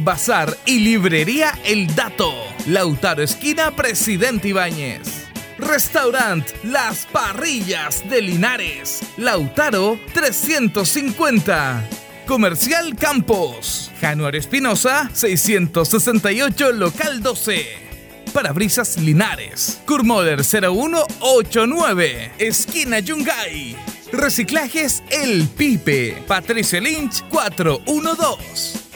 Bazar y Librería El Dato, Lautaro Esquina, Presidente Ibáñez. Restaurant Las Parrillas de Linares, Lautaro 350. Comercial Campos, Januario Espinosa 668, Local 12. Parabrisas Linares. Kurmoder 0189. Esquina Yungay. Reciclajes El Pipe. Patricio Lynch 412.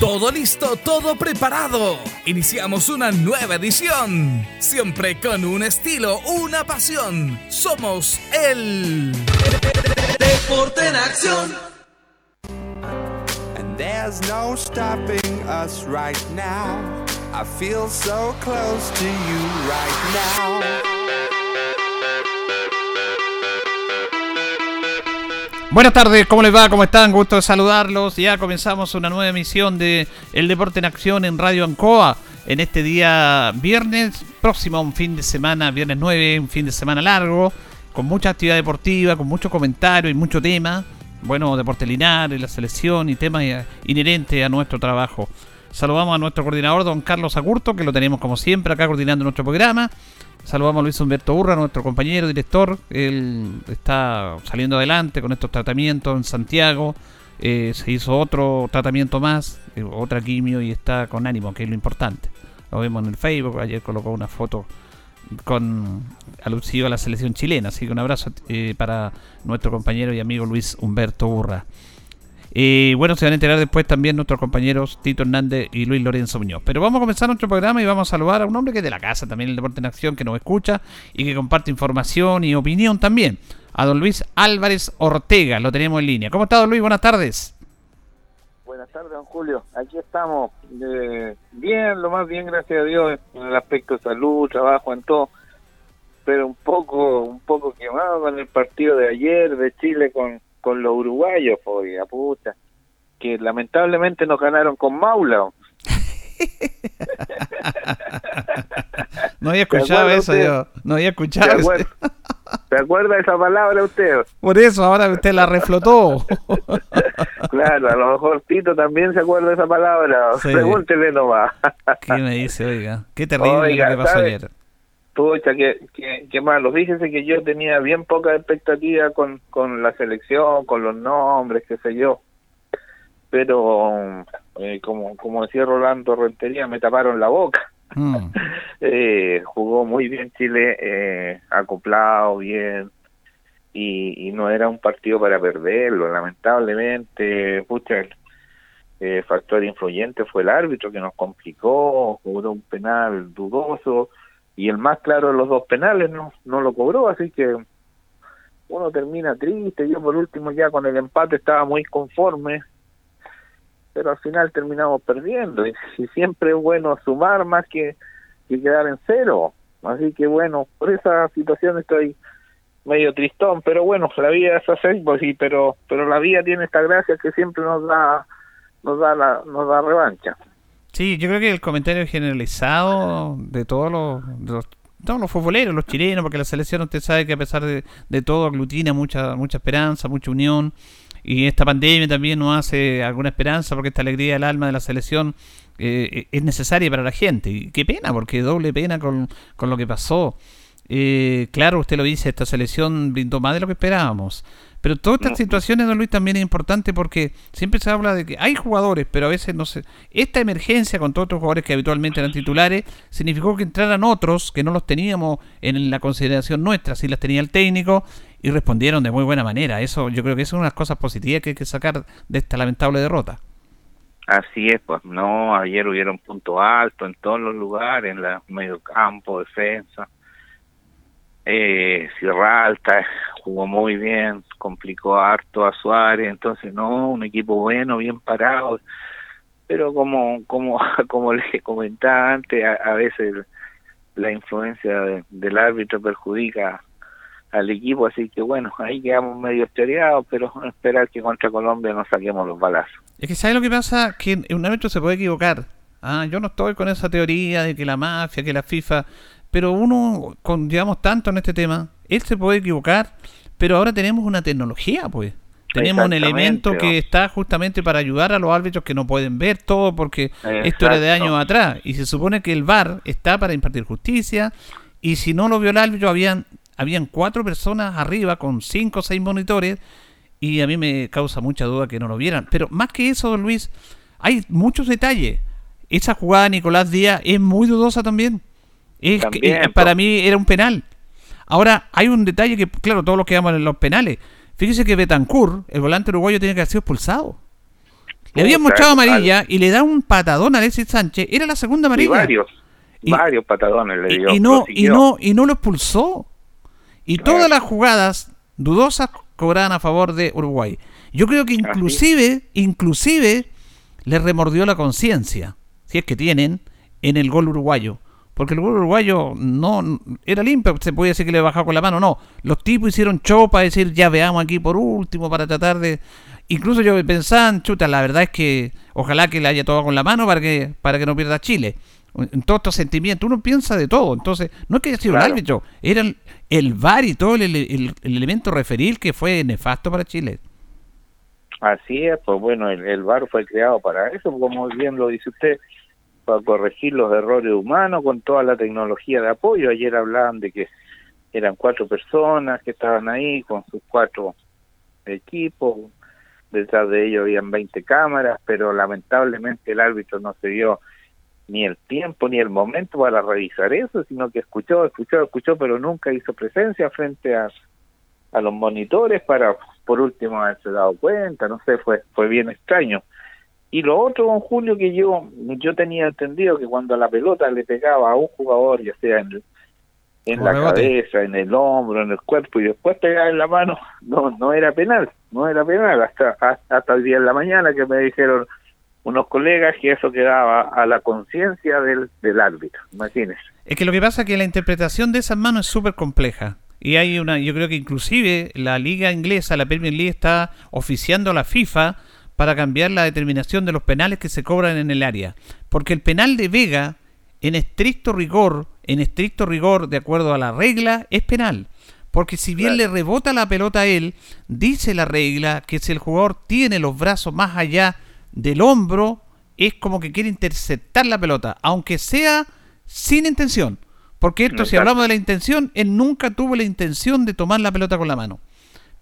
Todo listo, todo preparado. Iniciamos una nueva edición. Siempre con un estilo, una pasión. Somos el Deporte en Acción. There's no stopping us right now. I feel so close to you right now. Buenas tardes, ¿cómo les va? ¿Cómo están? Gusto de saludarlos. Ya comenzamos una nueva emisión de El Deporte en Acción en Radio Ancoa. En este día viernes, próximo un fin de semana, viernes 9, un fin de semana largo, con mucha actividad deportiva, con mucho comentario y mucho tema bueno, Deporte Linares, la selección y temas inherentes a nuestro trabajo. Saludamos a nuestro coordinador, don Carlos Agurto, que lo tenemos como siempre acá coordinando nuestro programa. Saludamos a Luis Humberto Urra, nuestro compañero director. Él está saliendo adelante con estos tratamientos en Santiago. Eh, se hizo otro tratamiento más, eh, otra quimio y está con ánimo, que es lo importante. Lo vemos en el Facebook. Ayer colocó una foto con alusivo a la selección chilena. Así que un abrazo eh, para nuestro compañero y amigo Luis Humberto Urra. Y bueno, se van a enterar después también nuestros compañeros Tito Hernández y Luis Lorenzo Muñoz. Pero vamos a comenzar nuestro programa y vamos a saludar a un hombre que es de la casa, también el Deporte en Acción, que nos escucha y que comparte información y opinión también. A don Luis Álvarez Ortega, lo tenemos en línea. ¿Cómo está, don Luis? Buenas tardes. Buenas tardes, don Julio. Aquí estamos. Eh, bien, lo más bien, gracias a Dios, en el aspecto de salud, trabajo, en todo. Pero un poco un poco quemado con el partido de ayer de Chile con, con los uruguayos, a puta. Que lamentablemente nos ganaron con Maula. no había escuchado eso yo. No había escuchado eso. ¿Se acuerda esa palabra usted? Por eso, ahora usted la reflotó. claro, a lo mejor Tito también se acuerda de esa palabra. Pregúntele nomás. ¿Qué me dice, oiga? Qué terrible lo que pasó ayer. Pucha, qué, qué, qué malo. Fíjese que yo tenía bien poca expectativa con, con la selección, con los nombres, qué sé yo. pero eh, como, como decía Rolando Rentería, me taparon la boca. Mm. eh, jugó muy bien Chile, eh, acoplado bien, y, y, no era un partido para perderlo. Lamentablemente, pucha, el eh, factor influyente fue el árbitro que nos complicó, cobró un penal dudoso, y el más claro de los dos penales no, no lo cobró, así que uno termina triste. Yo, por último, ya con el empate estaba muy conforme pero al final terminamos perdiendo y, siempre es bueno sumar más que, que quedar en cero. Así que bueno, por esa situación estoy medio tristón, pero bueno, la vida es así, pues pero pero la vida tiene esta gracia que siempre nos da nos da la nos da revancha. Sí, yo creo que el comentario generalizado de todos los, de los todos los futboleros, los chilenos, porque la selección usted sabe que a pesar de, de todo aglutina mucha mucha esperanza, mucha unión y esta pandemia también nos hace alguna esperanza porque esta alegría del alma de la selección eh, es necesaria para la gente. Y qué pena, porque doble pena con, con lo que pasó. Eh, claro, usted lo dice, esta selección brindó más de lo que esperábamos. Pero todas estas situaciones, don Luis, también es importante porque siempre se habla de que hay jugadores, pero a veces no sé. Esta emergencia con todos estos jugadores que habitualmente eran titulares significó que entraran otros que no los teníamos en la consideración nuestra, si las tenía el técnico y respondieron de muy buena manera. Eso yo creo que es una de las cosas positivas que hay que sacar de esta lamentable derrota. Así es, pues no, ayer hubieron punto alto en todos los lugares, en la medio campo, defensa. Eh, Sierra Alta jugó muy bien, complicó harto a Suárez, entonces no, un equipo bueno, bien parado, pero como como como les comentaba antes, a, veces la influencia del árbitro perjudica al equipo, así que bueno, ahí quedamos medio choreados, pero esperar que contra Colombia nos saquemos los balazos. Es que ¿sabes lo que pasa? Que un árbitro se puede equivocar. Ah, yo no estoy con esa teoría de que la mafia, que la FIFA, pero uno, con, digamos tanto en este tema, él se puede equivocar, pero ahora tenemos una tecnología, pues. Tenemos un elemento que está justamente para ayudar a los árbitros que no pueden ver todo porque esto era de años atrás. Y se supone que el VAR está para impartir justicia y si no lo vio el árbitro habían habían cuatro personas arriba con cinco o seis monitores y a mí me causa mucha duda que no lo vieran. Pero más que eso, don Luis, hay muchos detalles. Esa jugada de Nicolás Díaz es muy dudosa también. Es que, para mí era un penal. Ahora, hay un detalle que, claro, todos los que llaman en los penales. Fíjese que Betancourt, el volante uruguayo, tiene que haber sido expulsado. Le habían mostrado amarilla y le da un patadón a Alexis Sánchez. Era la segunda amarilla. varios, varios patadones le dio. Y, no, y, no, y no lo expulsó. Y todas las jugadas dudosas cobraban a favor de Uruguay. Yo creo que inclusive, inclusive, le remordió la conciencia, si es que tienen, en el gol uruguayo. Porque el gol uruguayo no era limpio, se podía decir que le bajaba con la mano, no. Los tipos hicieron show para decir, ya veamos aquí por último, para tratar de... Incluso yo pensaba, chuta, la verdad es que ojalá que le haya todo con la mano para que, para que no pierda Chile en todos estos sentimientos, uno piensa de todo. Entonces, no es que haya sido el árbitro, era el, VAR y todo el, elemento referil que fue nefasto para Chile. Así es, pues bueno, el, VAR fue creado para eso, como bien lo dice usted, para corregir los errores humanos con toda la tecnología de apoyo. Ayer hablaban de que eran cuatro personas que estaban ahí con sus cuatro equipos, detrás de ellos habían 20 cámaras, pero lamentablemente el árbitro no se dio ni el tiempo ni el momento para revisar eso, sino que escuchó, escuchó, escuchó, pero nunca hizo presencia frente a, a los monitores para, por último, haberse dado cuenta, no sé, fue, fue bien extraño. Y lo otro, don Julio, que yo, yo tenía entendido que cuando la pelota le pegaba a un jugador, ya sea en, en la cabeza, en el hombro, en el cuerpo, y después pegaba en la mano, no, no era penal, no era penal, hasta, hasta el día de la mañana que me dijeron, unos colegas que eso quedaba a la conciencia del, del árbitro, imagínese. Es que lo que pasa es que la interpretación de esas manos es súper compleja. Y hay una, yo creo que inclusive la liga inglesa, la Premier League, está oficiando a la FIFA para cambiar la determinación de los penales que se cobran en el área. Porque el penal de Vega, en estricto rigor, en estricto rigor, de acuerdo a la regla, es penal. Porque si bien le rebota la pelota a él, dice la regla que si el jugador tiene los brazos más allá del hombro es como que quiere interceptar la pelota, aunque sea sin intención. Porque esto, si hablamos de la intención, él nunca tuvo la intención de tomar la pelota con la mano.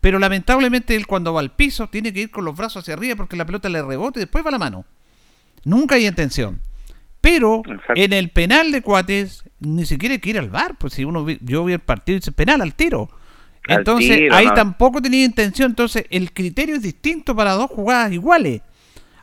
Pero lamentablemente él cuando va al piso tiene que ir con los brazos hacia arriba porque la pelota le rebota y después va a la mano. Nunca hay intención. Pero en el penal de Cuates ni siquiera hay que ir al bar, pues si uno yo vi el partido y dice penal al tiro. Entonces ahí tampoco tenía intención, entonces el criterio es distinto para dos jugadas iguales.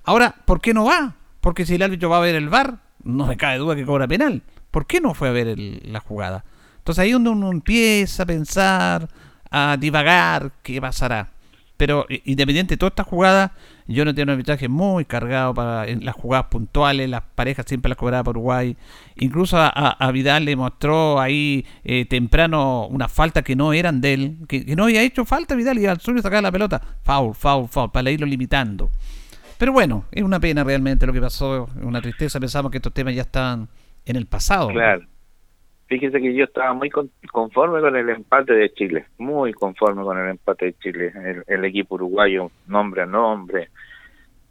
Ahora, ¿por qué no va? Porque si el árbitro va a ver el bar, no me cabe duda que cobra penal. ¿Por qué no fue a ver la jugada? Entonces ahí es donde uno empieza a pensar, a divagar qué pasará. Pero independiente de todas estas jugadas, yo no tengo un arbitraje muy cargado para las jugadas puntuales, las parejas siempre las cobraba por Uruguay. Incluso a, Vidal le mostró ahí eh, temprano una falta que no eran de él, que, no había hecho falta Vidal y al suyo sacar la pelota. Foul, foul, foul, para irlo limitando. Pero bueno, es una pena realmente lo que pasó, una tristeza. Pensamos que estos temas ya están en el pasado. Claro. Fíjese que yo estaba muy conforme con el empate de Chile, muy conforme con el empate de Chile. El, equipo uruguayo, nombre a nombre,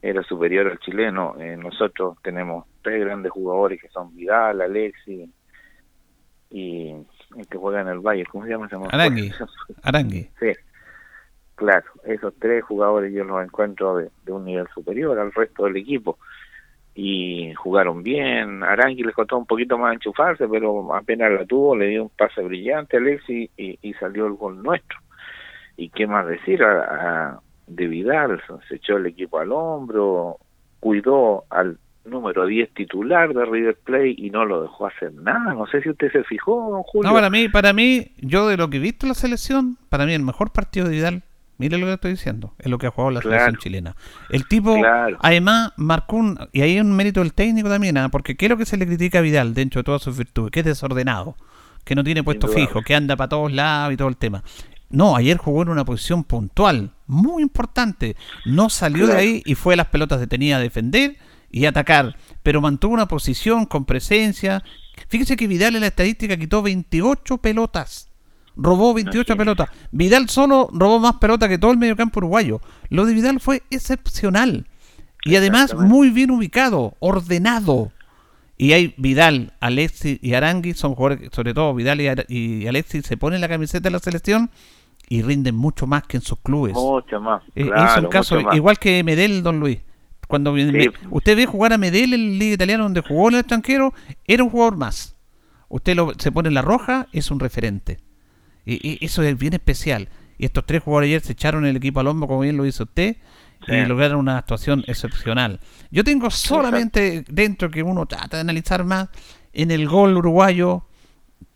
era superior al chileno. Eh, nosotros tenemos tres grandes jugadores que son Vidal, Alexi y el que juega en el Valle, ¿cómo se llama? Arangui. Arangui. Sí, claro, esos tres jugadores yo los encuentro de un nivel superior al resto del equipo y jugaron bien. Arangui les costó un poquito más enchufarse, pero apenas la tuvo, le dio un pase brillante a Alexis y, salió el gol nuestro. Y qué más decir, a, de Vidal se echó el equipo al hombro, cuidó al número 10 titular de River Plate y no lo dejó hacer nada. No sé si usted se fijó, Julio. No, para mí, para mí, yo de lo que he visto en la selección, para mí el mejor partido de Vidal Mire lo que estoy diciendo, es lo que ha jugado la selección chilena. El tipo, además, marcó un. Y ahí hay un mérito del técnico también, ¿ah? porque ¿qué es lo que se le critica a Vidal dentro de todas sus virtudes? Que es desordenado, que no tiene puesto fijo, que anda para todos lados y todo el tema. No, ayer jugó en una posición puntual, muy importante. No salió de ahí y fue a las pelotas detenida a defender y atacar, pero mantuvo una posición con presencia. Fíjese que Vidal en la estadística quitó 28 pelotas robó 28 pelotas. Vidal solo robó más pelotas que todo el mediocampo uruguayo. Lo de Vidal fue excepcional. Y además muy bien ubicado, ordenado. Y hay Vidal, Alexis y Arangui, son jugadores, sobre todo Vidal y, Alexis, se ponen la camiseta de la selección y rinden mucho más que en sus clubes. Mucho más. Eh, es un caso igual que Medel, don Luis. Cuando usted ve jugar a Medel en la Liga Italiana, donde jugó en el extranjero, era un jugador más. Usted lo, se pone en la roja, es un referente. Y, eso es bien especial. Y estos tres jugadores ayer se echaron el equipo al hombro, como bien lo hizo usted, y lograron una actuación excepcional. Yo tengo solamente dentro que uno trata de analizar más en el gol uruguayo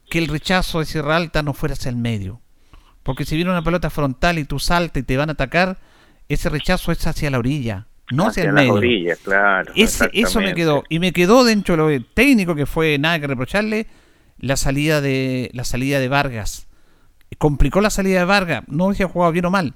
que el rechazo de Sierra Alta no fuera hacia el medio. Porque si viene una pelota frontal y tú saltas y te van a atacar, ese rechazo es hacia la orilla, no hacia, el medio. claro, eso me quedó. Y me quedó dentro de lo técnico que fue nada que reprocharle la salida de la salida de Vargas complicó la salida de Vargas, no se ha jugado bien o mal.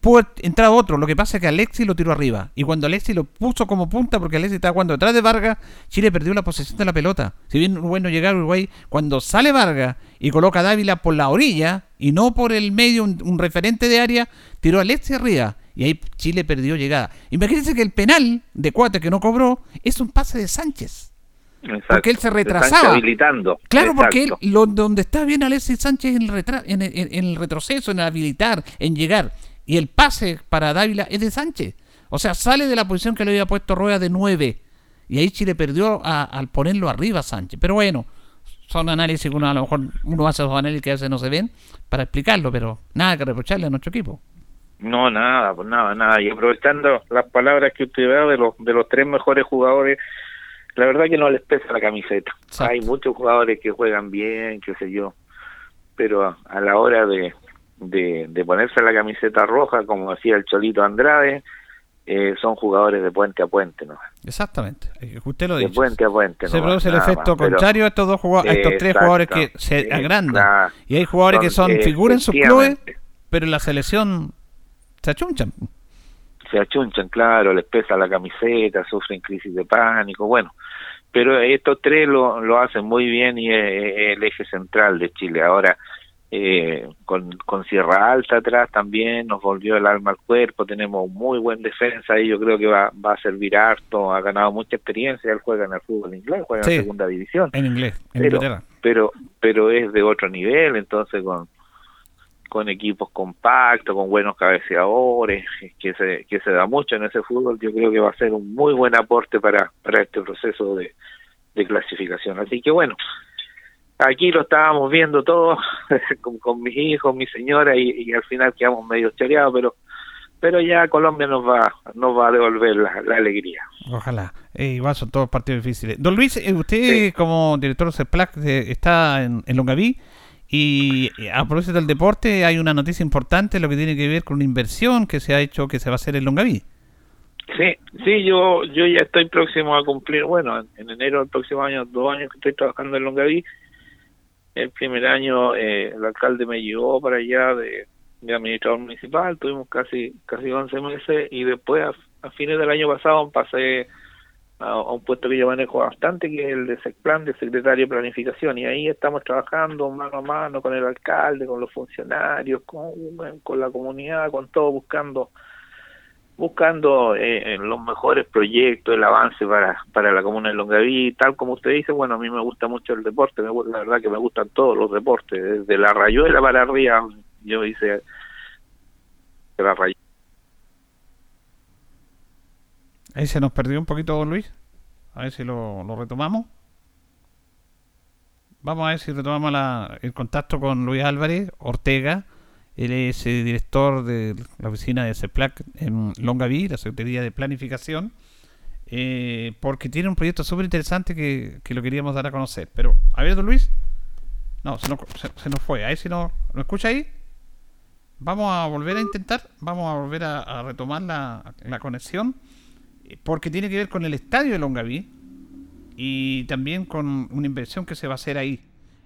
Pudo entrar otro, lo que pasa es que Alexis lo tiró arriba. Y cuando Alexis lo puso como punta, porque Alexis estaba jugando detrás de Vargas, Chile perdió la posesión de la pelota. Si bien Uruguay no llega a Uruguay, cuando sale Vargas y coloca a Dávila por la orilla y no por el medio, un, referente de área, tiró a Alexis arriba. Y ahí Chile perdió llegada. Imagínense que el penal de Cuate que no cobró es un pase de Sánchez. Porque él se retrasaba. habilitando. Claro, porque él, lo, donde está bien Alexis Sánchez en el, en, en, el retroceso, en habilitar, en llegar. Y el pase para Dávila es de Sánchez. O sea, sale de la posición que le había puesto Rueda de 9. Y ahí Chile perdió al ponerlo arriba Sánchez. Pero bueno, son análisis que uno a lo mejor uno hace esos análisis que a veces no se ven para explicarlo, pero nada que reprocharle a nuestro equipo. No, nada, pues nada, nada. Y aprovechando las palabras que usted ve de los, de los tres mejores jugadores la verdad que no les pesa la camiseta. Hay muchos jugadores que juegan bien, qué sé yo, pero a, la hora de, de, ponerse la camiseta roja, como decía el Cholito Andrade, eh, son jugadores de puente a puente, ¿no? Exactamente, usted lo dice. De puente a puente. Se produce el efecto contrario a estos dos jugadores, a estos tres jugadores que se agrandan. y hay jugadores que son figuras en sus clubes, pero en la selección se achunchan se achunchan, claro, les pesa la camiseta, sufren crisis de pánico, bueno, pero estos tres lo, lo hacen muy bien y es, el eje central de Chile. Ahora, eh, con, con Sierra Alta atrás también nos volvió el alma al cuerpo, tenemos muy buen defensa y yo creo que va, va a servir harto, ha ganado mucha experiencia, él juega en el fútbol inglés, juega en segunda división. En inglés, en pero, pero, pero es de otro nivel, entonces con con equipos compactos, con buenos cabeceadores, que se, que se da mucho en ese fútbol, yo creo que va a ser un muy buen aporte para, para este proceso de, de clasificación. Así que bueno, aquí lo estábamos viendo todos con, con, mis hijos, mi señora y, al final quedamos medio choreados, pero pero ya Colombia nos va nos va a devolver la, alegría. Ojalá. Eh, igual son todos partidos difíciles. Don Luis, eh, usted como director de CEPLAC eh, está en, en Longaví y a propósito del deporte hay una noticia importante lo que tiene que ver con una inversión que se ha hecho que se va a hacer en Longaví. Sí, sí, yo yo ya estoy próximo a cumplir, bueno, en enero del próximo año, dos años que estoy trabajando en Longaví. El primer año eh, el alcalde me llevó para allá de, administrador municipal, tuvimos casi casi 11 meses y después a, fines del año pasado pasé a, un puesto que yo manejo bastante, que es el de SECPLAN, de secretario de planificación, y ahí estamos trabajando mano a mano con el alcalde, con los funcionarios, con, con la comunidad, con todo, buscando buscando eh, los mejores proyectos, el avance para, para la comuna de Longaví, tal como usted dice, bueno, a mí me gusta mucho el deporte, me, la verdad que me gustan todos los deportes, desde la rayuela para arriba, yo hice la rayuela. Ahí se nos perdió un poquito, Luis, a ver si lo, lo retomamos. Vamos a ver si retomamos la, el contacto con Luis Álvarez Ortega, él es el director de la oficina de CEPLAC en Longaví, la Secretaría de Planificación, eh, porque tiene un proyecto súper interesante que, lo queríamos dar a conocer. Pero, a ver, don Luis. No, se nos, se, nos fue. Ahí si no, ¿lo escucha ahí? Vamos a volver a intentar, vamos a volver a, retomar la, la, conexión, porque tiene que ver con el estadio de Longaví y también con una inversión que se va a hacer ahí,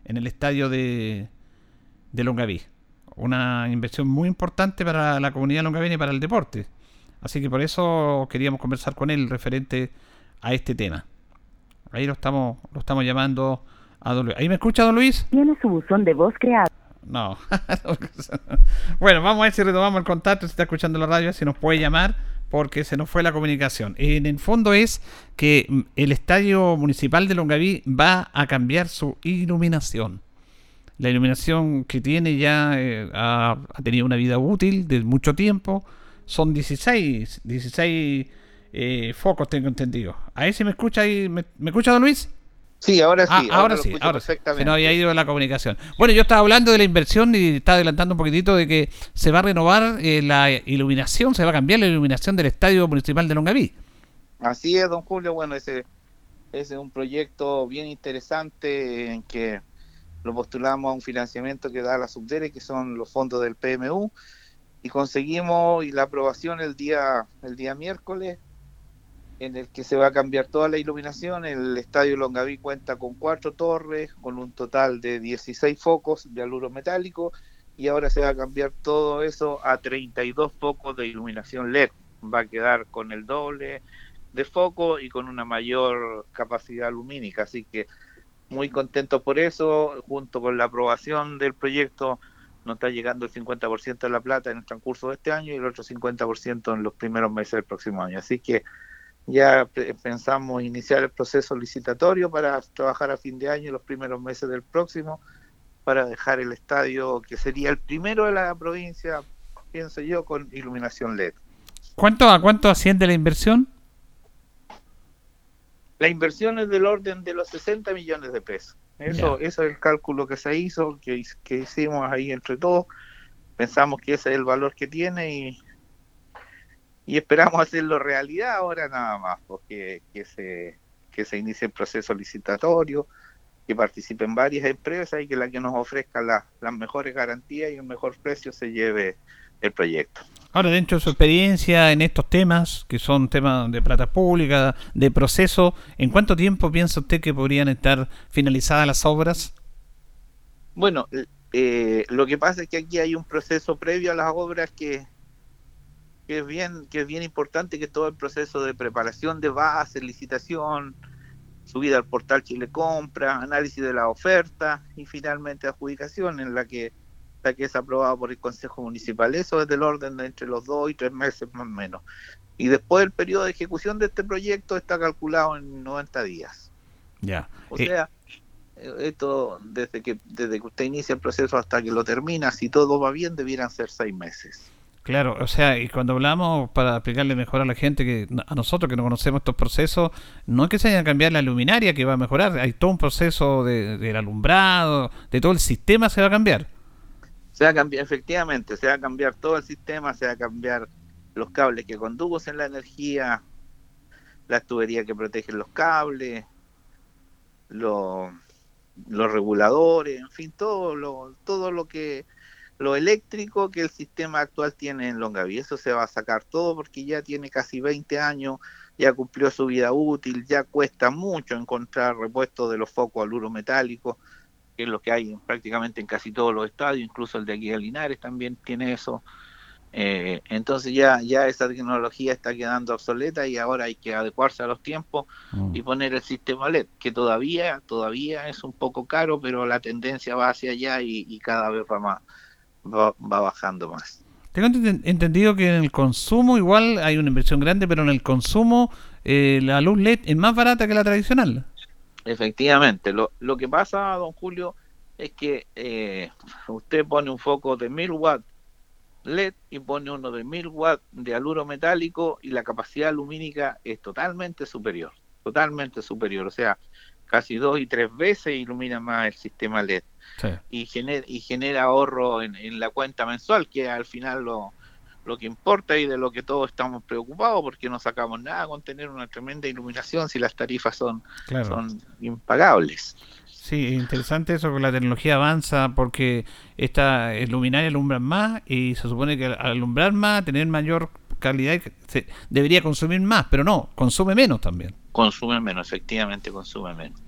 en el estadio de, de Longaví una inversión muy importante para la comunidad longavín y para el deporte. Así que por eso queríamos conversar con él referente a este tema. Ahí lo estamos, lo estamos llamando a don Luis. ¿Ahí me escucha don Luis? Tiene su buzón de voz creado. No. bueno, vamos a ver si retomamos el contacto, si está escuchando la radio, si nos puede llamar, porque se nos fue la comunicación. En el fondo es que el estadio municipal de Longaví va a cambiar su iluminación la iluminación que tiene ya eh, ha, tenido una vida útil de mucho tiempo. Son 16, 16 eh, focos, tengo entendido. Ahí se me escucha, ahí, ¿me, escucha, don Luis? Sí, ahora sí. Ah, ahora, sí, ahora sí. Se nos había ido la comunicación. Bueno, yo estaba hablando de la inversión y estaba adelantando un poquitito de que se va a renovar eh, la iluminación, se va a cambiar la iluminación del Estadio Municipal de Longaví. Así es, don Julio. Bueno, ese, ese es un proyecto bien interesante en que lo postulamos a un financiamiento que da la Subdere, que son los fondos del PMU, y conseguimos la aprobación el día, el día miércoles, en el que se va a cambiar toda la iluminación. El Estadio Longaví cuenta con cuatro torres, con un total de 16 focos de aluro metálico, y ahora se va a cambiar todo eso a 32 focos de iluminación LED. Va a quedar con el doble de foco y con una mayor capacidad lumínica, así que muy contentos por eso, junto con la aprobación del proyecto nos está llegando el 50% de la plata en el transcurso de este año y el otro 50% en los primeros meses del próximo año. Así que ya pensamos iniciar el proceso licitatorio para trabajar a fin de año y los primeros meses del próximo para dejar el estadio que sería el primero de la provincia, pienso yo, con iluminación LED. ¿Cuánto a cuánto asciende la inversión? La inversión es del orden de los 60 millones de pesos. Eso, eso es el cálculo que se hizo, que, que hicimos ahí entre todos. Pensamos que ese es el valor que tiene y, y esperamos hacerlo realidad ahora nada más, porque que se, que se inicie el proceso licitatorio, que participen varias empresas y que la que nos ofrezca las mejores garantías y un mejor precio se lleve el proyecto. Ahora, dentro de su experiencia en estos temas, que son temas de plata pública, de proceso, ¿en cuánto tiempo piensa usted que podrían estar finalizadas las obras? Bueno, eh, lo que pasa es que aquí hay un proceso previo a las obras que, que, es bien que es bien importante, que todo el proceso de preparación de base, licitación, subida al portal Chile Compra, análisis de la oferta y finalmente adjudicación en la que que es aprobado por el Consejo Municipal. Eso es del orden de entre los dos y tres meses más o menos. Y después el periodo de ejecución de este proyecto está calculado en 90 días. Ya. O sea, esto desde que desde que usted inicia el proceso hasta que lo termina, si todo va bien, debieran ser seis meses. Claro, o sea, y cuando hablamos para explicarle mejor a la gente, que a nosotros que no conocemos estos procesos, no es que se haya a cambiar la luminaria que va a mejorar, hay todo un proceso de, del alumbrado, de todo el sistema se va a cambiar. Se va a cambiar, efectivamente, se va a cambiar todo el sistema, se va a cambiar los cables que conducen la energía, las tuberías que protegen los cables, los, los reguladores, en fin, todo lo, todo lo que lo eléctrico que el sistema actual tiene en Longaví. Eso se va a sacar todo porque ya tiene casi 20 años, ya cumplió su vida útil, ya cuesta mucho encontrar repuestos de los focos al uro metálico, que es lo que hay prácticamente en casi todos los estadios, incluso el de aquí de Linares también tiene eso. Eh, entonces ya, ya esa tecnología está quedando obsoleta y ahora hay que adecuarse a los tiempos mm. y poner el sistema LED, que todavía, todavía es un poco caro, pero la tendencia va hacia allá y, y cada vez va más, va, bajando más. Tengo entendido que en el consumo igual hay una inversión grande, pero en el consumo eh, la luz LED es más barata que la tradicional. Efectivamente, lo, lo que pasa, don Julio, es que eh, usted pone un foco de 1000 watts LED y pone uno de 1000 watts de aluro metálico y la capacidad lumínica es totalmente superior, totalmente superior, o sea, casi dos y tres veces ilumina más el sistema LED y, genera, y genera ahorro en, la cuenta mensual, que al final lo, lo que importa y de lo que todos estamos preocupados, porque no sacamos nada con tener una tremenda iluminación si las tarifas son, son impagables. Sí, interesante eso que la tecnología avanza porque esta luminaria alumbra más y se supone que al alumbrar más, tener mayor calidad, se debería consumir más, pero no, consume menos también. Consume menos, efectivamente consume menos.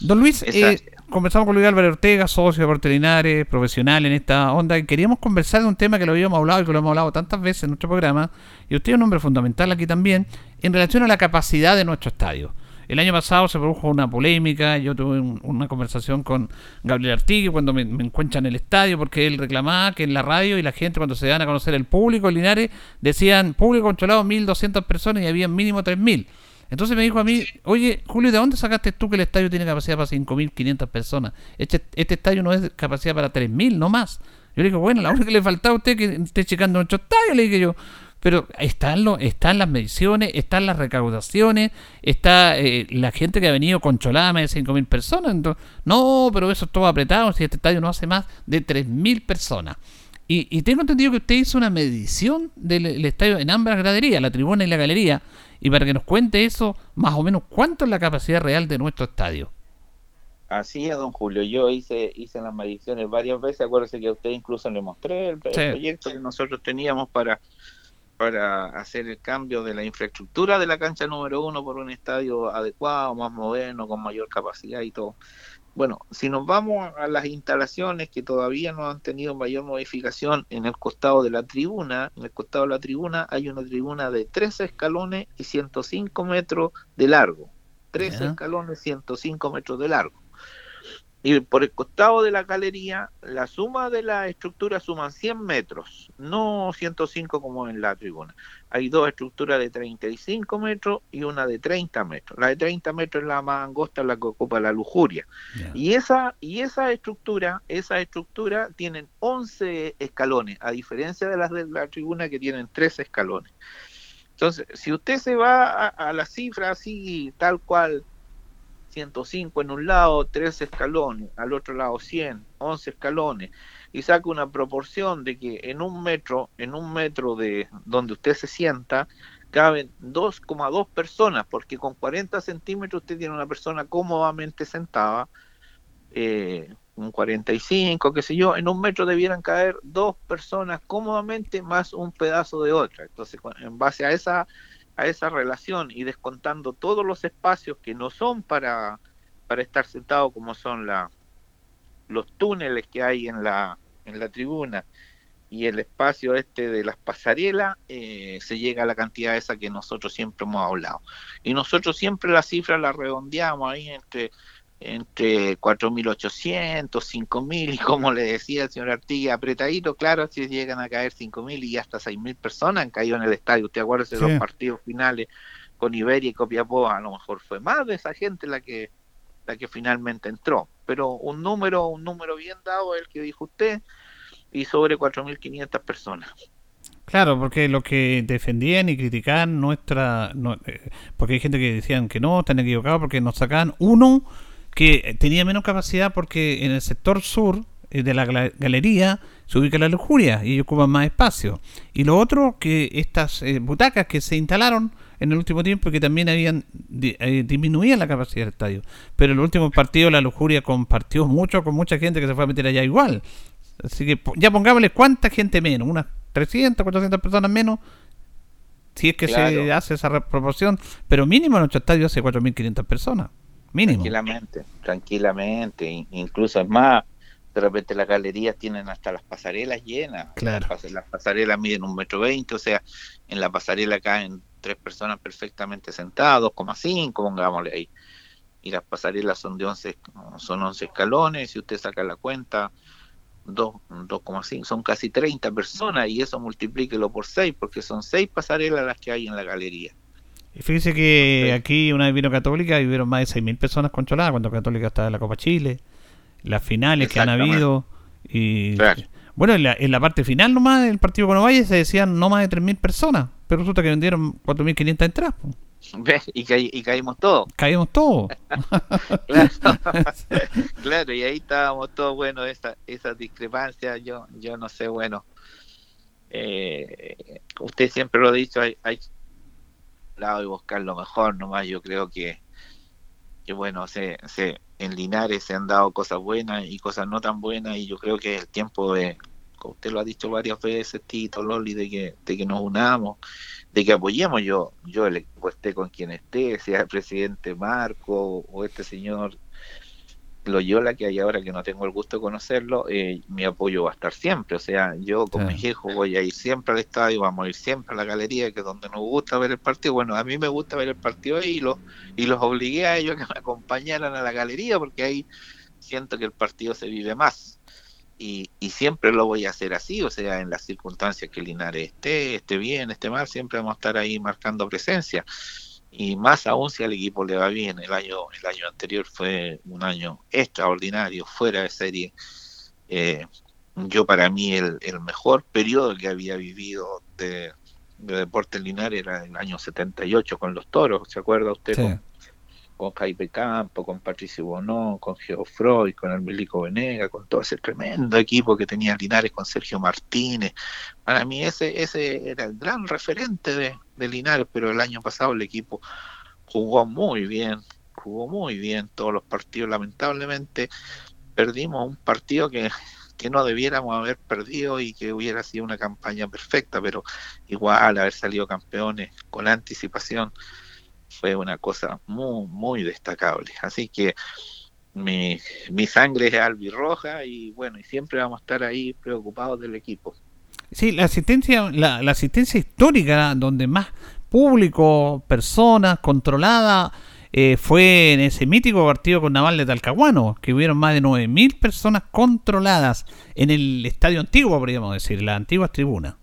Don Luis, eh, conversamos con Luis Álvaro Ortega, socio de Linares, profesional en esta onda, y queríamos conversar de un tema que lo habíamos hablado y que lo hemos hablado tantas veces en nuestro programa, y usted es un hombre fundamental aquí también, en relación a la capacidad de nuestro estadio. El año pasado se produjo una polémica, yo tuve una conversación con Gabriel Artigue cuando me, me encuentra en el estadio, porque él reclamaba que en la radio y la gente cuando se dan a conocer el público Linares decían público controlado 1.200 personas y había mínimo 3.000. Entonces me dijo a mí, oye, Julio, ¿de dónde sacaste tú que el estadio tiene capacidad para 5.500 personas? Este, este estadio no es capacidad para 3.000, no más. Yo le dije, bueno, la única que le faltaba a usted que esté checando nuestro estadio, le dije yo. Pero están, lo, están las mediciones, están las recaudaciones, está eh, la gente que ha venido concholada más de 5.000 personas. Entonces, no, pero eso es todo apretado, si este estadio no hace más de 3.000 personas. Y, y, tengo entendido que usted hizo una medición del estadio en ambas graderías, la tribuna y la galería, y para que nos cuente eso, más o menos, ¿cuánto es la capacidad real de nuestro estadio? Así es, don Julio. Yo hice hice las mediciones varias veces. Acuérdese que a usted incluso le mostré el, proyecto que nosotros teníamos para, para hacer el cambio de la infraestructura de la cancha número uno por un estadio adecuado, más moderno, con mayor capacidad y todo. Bueno, si nos vamos a las instalaciones que todavía no han tenido mayor modificación en el costado de la tribuna, en el costado de la tribuna hay una tribuna de 13 escalones y 105 metros de largo. 13 escalones, 105 metros de largo. Y por el costado de la galería, la suma de la estructura suman 100 metros, no 105 como en la tribuna. Hay dos estructuras de 35 metros y una de 30 metros. La de 30 metros es la más angosta, la que ocupa la lujuria. Y esa y esa estructura, esa estructura tienen 11 escalones, a diferencia de las de la tribuna que tienen 13 escalones. Entonces, si usted se va a, a la cifra así, tal cual, 105 en un lado, 13 escalones, al otro lado 100, 11 escalones, y saca una proporción de que en un metro, en un metro de donde usted se sienta, caben 2,2 personas, porque con 40 centímetros usted tiene una persona cómodamente sentada, eh, un 45, qué sé yo, en un metro debieran caer dos personas cómodamente más un pedazo de otra. Entonces, en base a esa a esa relación y descontando todos los espacios que no son para, para estar sentado como son la, los túneles que hay en la, en la tribuna y el espacio este de las pasarelas, eh, se llega a la cantidad esa que nosotros siempre hemos hablado. Y nosotros siempre la cifra la redondeamos ahí entre entre 4.800, 5.000 y como le decía el señor Artiga, apretadito, claro, si llegan a caer 5.000 y hasta 6.000 personas han caído en el estadio. ¿Usted acuerda de los partidos finales con Iberia y Copiapó? A lo mejor fue más de esa gente la que, la que finalmente entró. pero un número, un número bien dado el que dijo usted, y sobre 4.500 personas. Claro, porque lo que defendían y criticaban nuestra... Eh, porque hay gente que decían que no, están equivocados porque nos sacaban uno que tenía menos capacidad porque en el sector sur eh, de la galería se ubica la lujuria y ocupan más espacio. Y lo otro, que estas eh, butacas que se instalaron en el último tiempo que también habían disminuían la capacidad del estadio. Pero en el último partido la lujuria compartió mucho con mucha gente que se fue a meter allá igual. Así que ya pongámosle cuánta gente menos, unas 300, 400 personas menos, si es que se hace esa proporción, pero mínimo en nuestro estadio hace 4.500 personas, mínimo. Tranquilamente, tranquilamente, incluso es más, de repente las galerías tienen hasta las pasarelas llenas, claro. las pasarelas miden un metro veinte, o sea, en la pasarela caen tres personas perfectamente sentadas, 2,5, pongámosle ahí. Y las pasarelas son de 11, son 11 escalones, si usted saca la cuenta, 2,5, son casi 30 personas y eso multiplíquelo por 6 porque son 6 pasarelas las que hay en la galería. Fíjese que aquí una vez vino Católica y hubieron más de 6.000 personas controladas cuando Católica estaba en la Copa Chile, las finales que han habido y... Bueno, en la, en la parte final nomás del partido con Ovalle se decían no más de 3.000 personas, pero resulta que vendieron 4.500 entradas. Y, y caímos todos. Caímos todos. claro. y ahí estábamos todos, bueno, esa, esa discrepancia, yo, yo no sé, bueno, eh, usted siempre lo ha dicho, hay, hay lado y buscar lo mejor nomás, yo creo que, que bueno, se, se, en Linares se han dado cosas buenas y cosas no tan buenas y yo creo que es el tiempo de, usted lo ha dicho varias veces, Tito, Loli, de que, de que nos unamos, de que apoyemos. Yo, yo el equipo esté con quien esté, sea el presidente Marco o este señor Loyola que hay ahora que no tengo el gusto de conocerlo, eh, mi apoyo va a estar siempre. O sea, yo con mi hijo voy a ir siempre al estadio, vamos a ir siempre a la galería, que es donde nos gusta ver el partido. Bueno, a mí me gusta ver el partido ahí y, lo, y los obligué a ellos a que me acompañaran a la galería porque ahí siento que el partido se vive más y, y, siempre lo voy a hacer así, o sea, en las circunstancias que Linares esté, esté bien, esté mal, siempre vamos a estar ahí marcando presencia. Y más aún si al equipo le va bien. El año, el año anterior fue un año extraordinario, fuera de serie. Eh, yo para mí el, el, mejor periodo que había vivido de, de Deportes Linares era el año 78 con los Toros, ¿se acuerda usted? con Jaime Campo, con Patricio Bonó, con Geofroy, con el Milico Venega, con todo ese tremendo equipo que tenía Linares con Sergio Martínez. Para mí ese, ese era el gran referente de, de Linares, pero el año pasado el equipo jugó muy bien, jugó muy bien todos los partidos. Lamentablemente perdimos un partido que, que no debiéramos haber perdido y que hubiera sido una campaña perfecta, pero igual haber salido campeones con anticipación fue una cosa muy, muy destacable. Así que mi, mi sangre es albirroja y bueno, y siempre vamos a estar ahí preocupados del equipo. Sí, la asistencia, la, asistencia histórica donde más público, personas, controlada, eh, fue en ese mítico partido con Naval de Talcahuano, que hubieron más de 9.000 personas controladas en el estadio antiguo, podríamos decir, la antigua tribuna.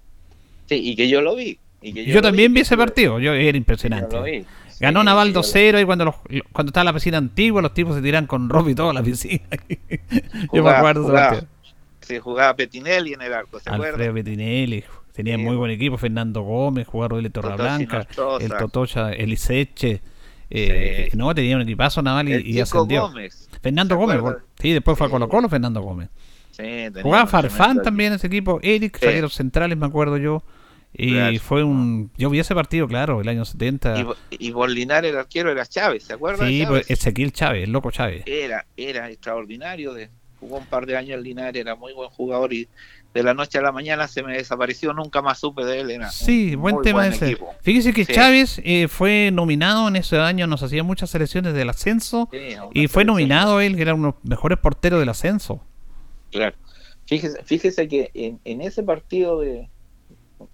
Sí, y que yo lo vi. Y que yo, también vi, ese partido, yo era impresionante. Ganó Naval 2-0 y cuando, los, cuando estaba la piscina antigua, los tipos se tiran con ropa y todo a la piscina. Yo me acuerdo jugaba, Se jugaba Petinelli en el arco, ¿se Alfredo Petinelli. Tenía muy buen equipo, Fernando Gómez, jugaba Rodríguez Torreblanca, el Totocha, Eliseche. Eh, No, tenía un equipazo Naval y, y ascendió. Gómez. Fernando Gómez, sí, después fue a Colo Colo Fernando Gómez. Sí, jugaba Farfán también ese equipo, Eric, zagueros centrales, me acuerdo yo. Y fue un. Yo vi ese partido, claro, el año 70. Y, y Bolinar, el arquero, era Chávez, ¿se acuerdan? Sí, pues, Ezequiel Chávez, el loco Chávez. Era, era extraordinario. De, jugó un par de años en Linares, era muy buen jugador y de la noche a la mañana se me desapareció, nunca más supe de él. Era sí, buen tema ese. Fíjese que Chávez eh, fue nominado en ese año, nos hacía muchas selecciones del ascenso y fue nominado él, que era uno de los mejores porteros del ascenso. Claro. Fíjese, fíjese que en, en ese partido de,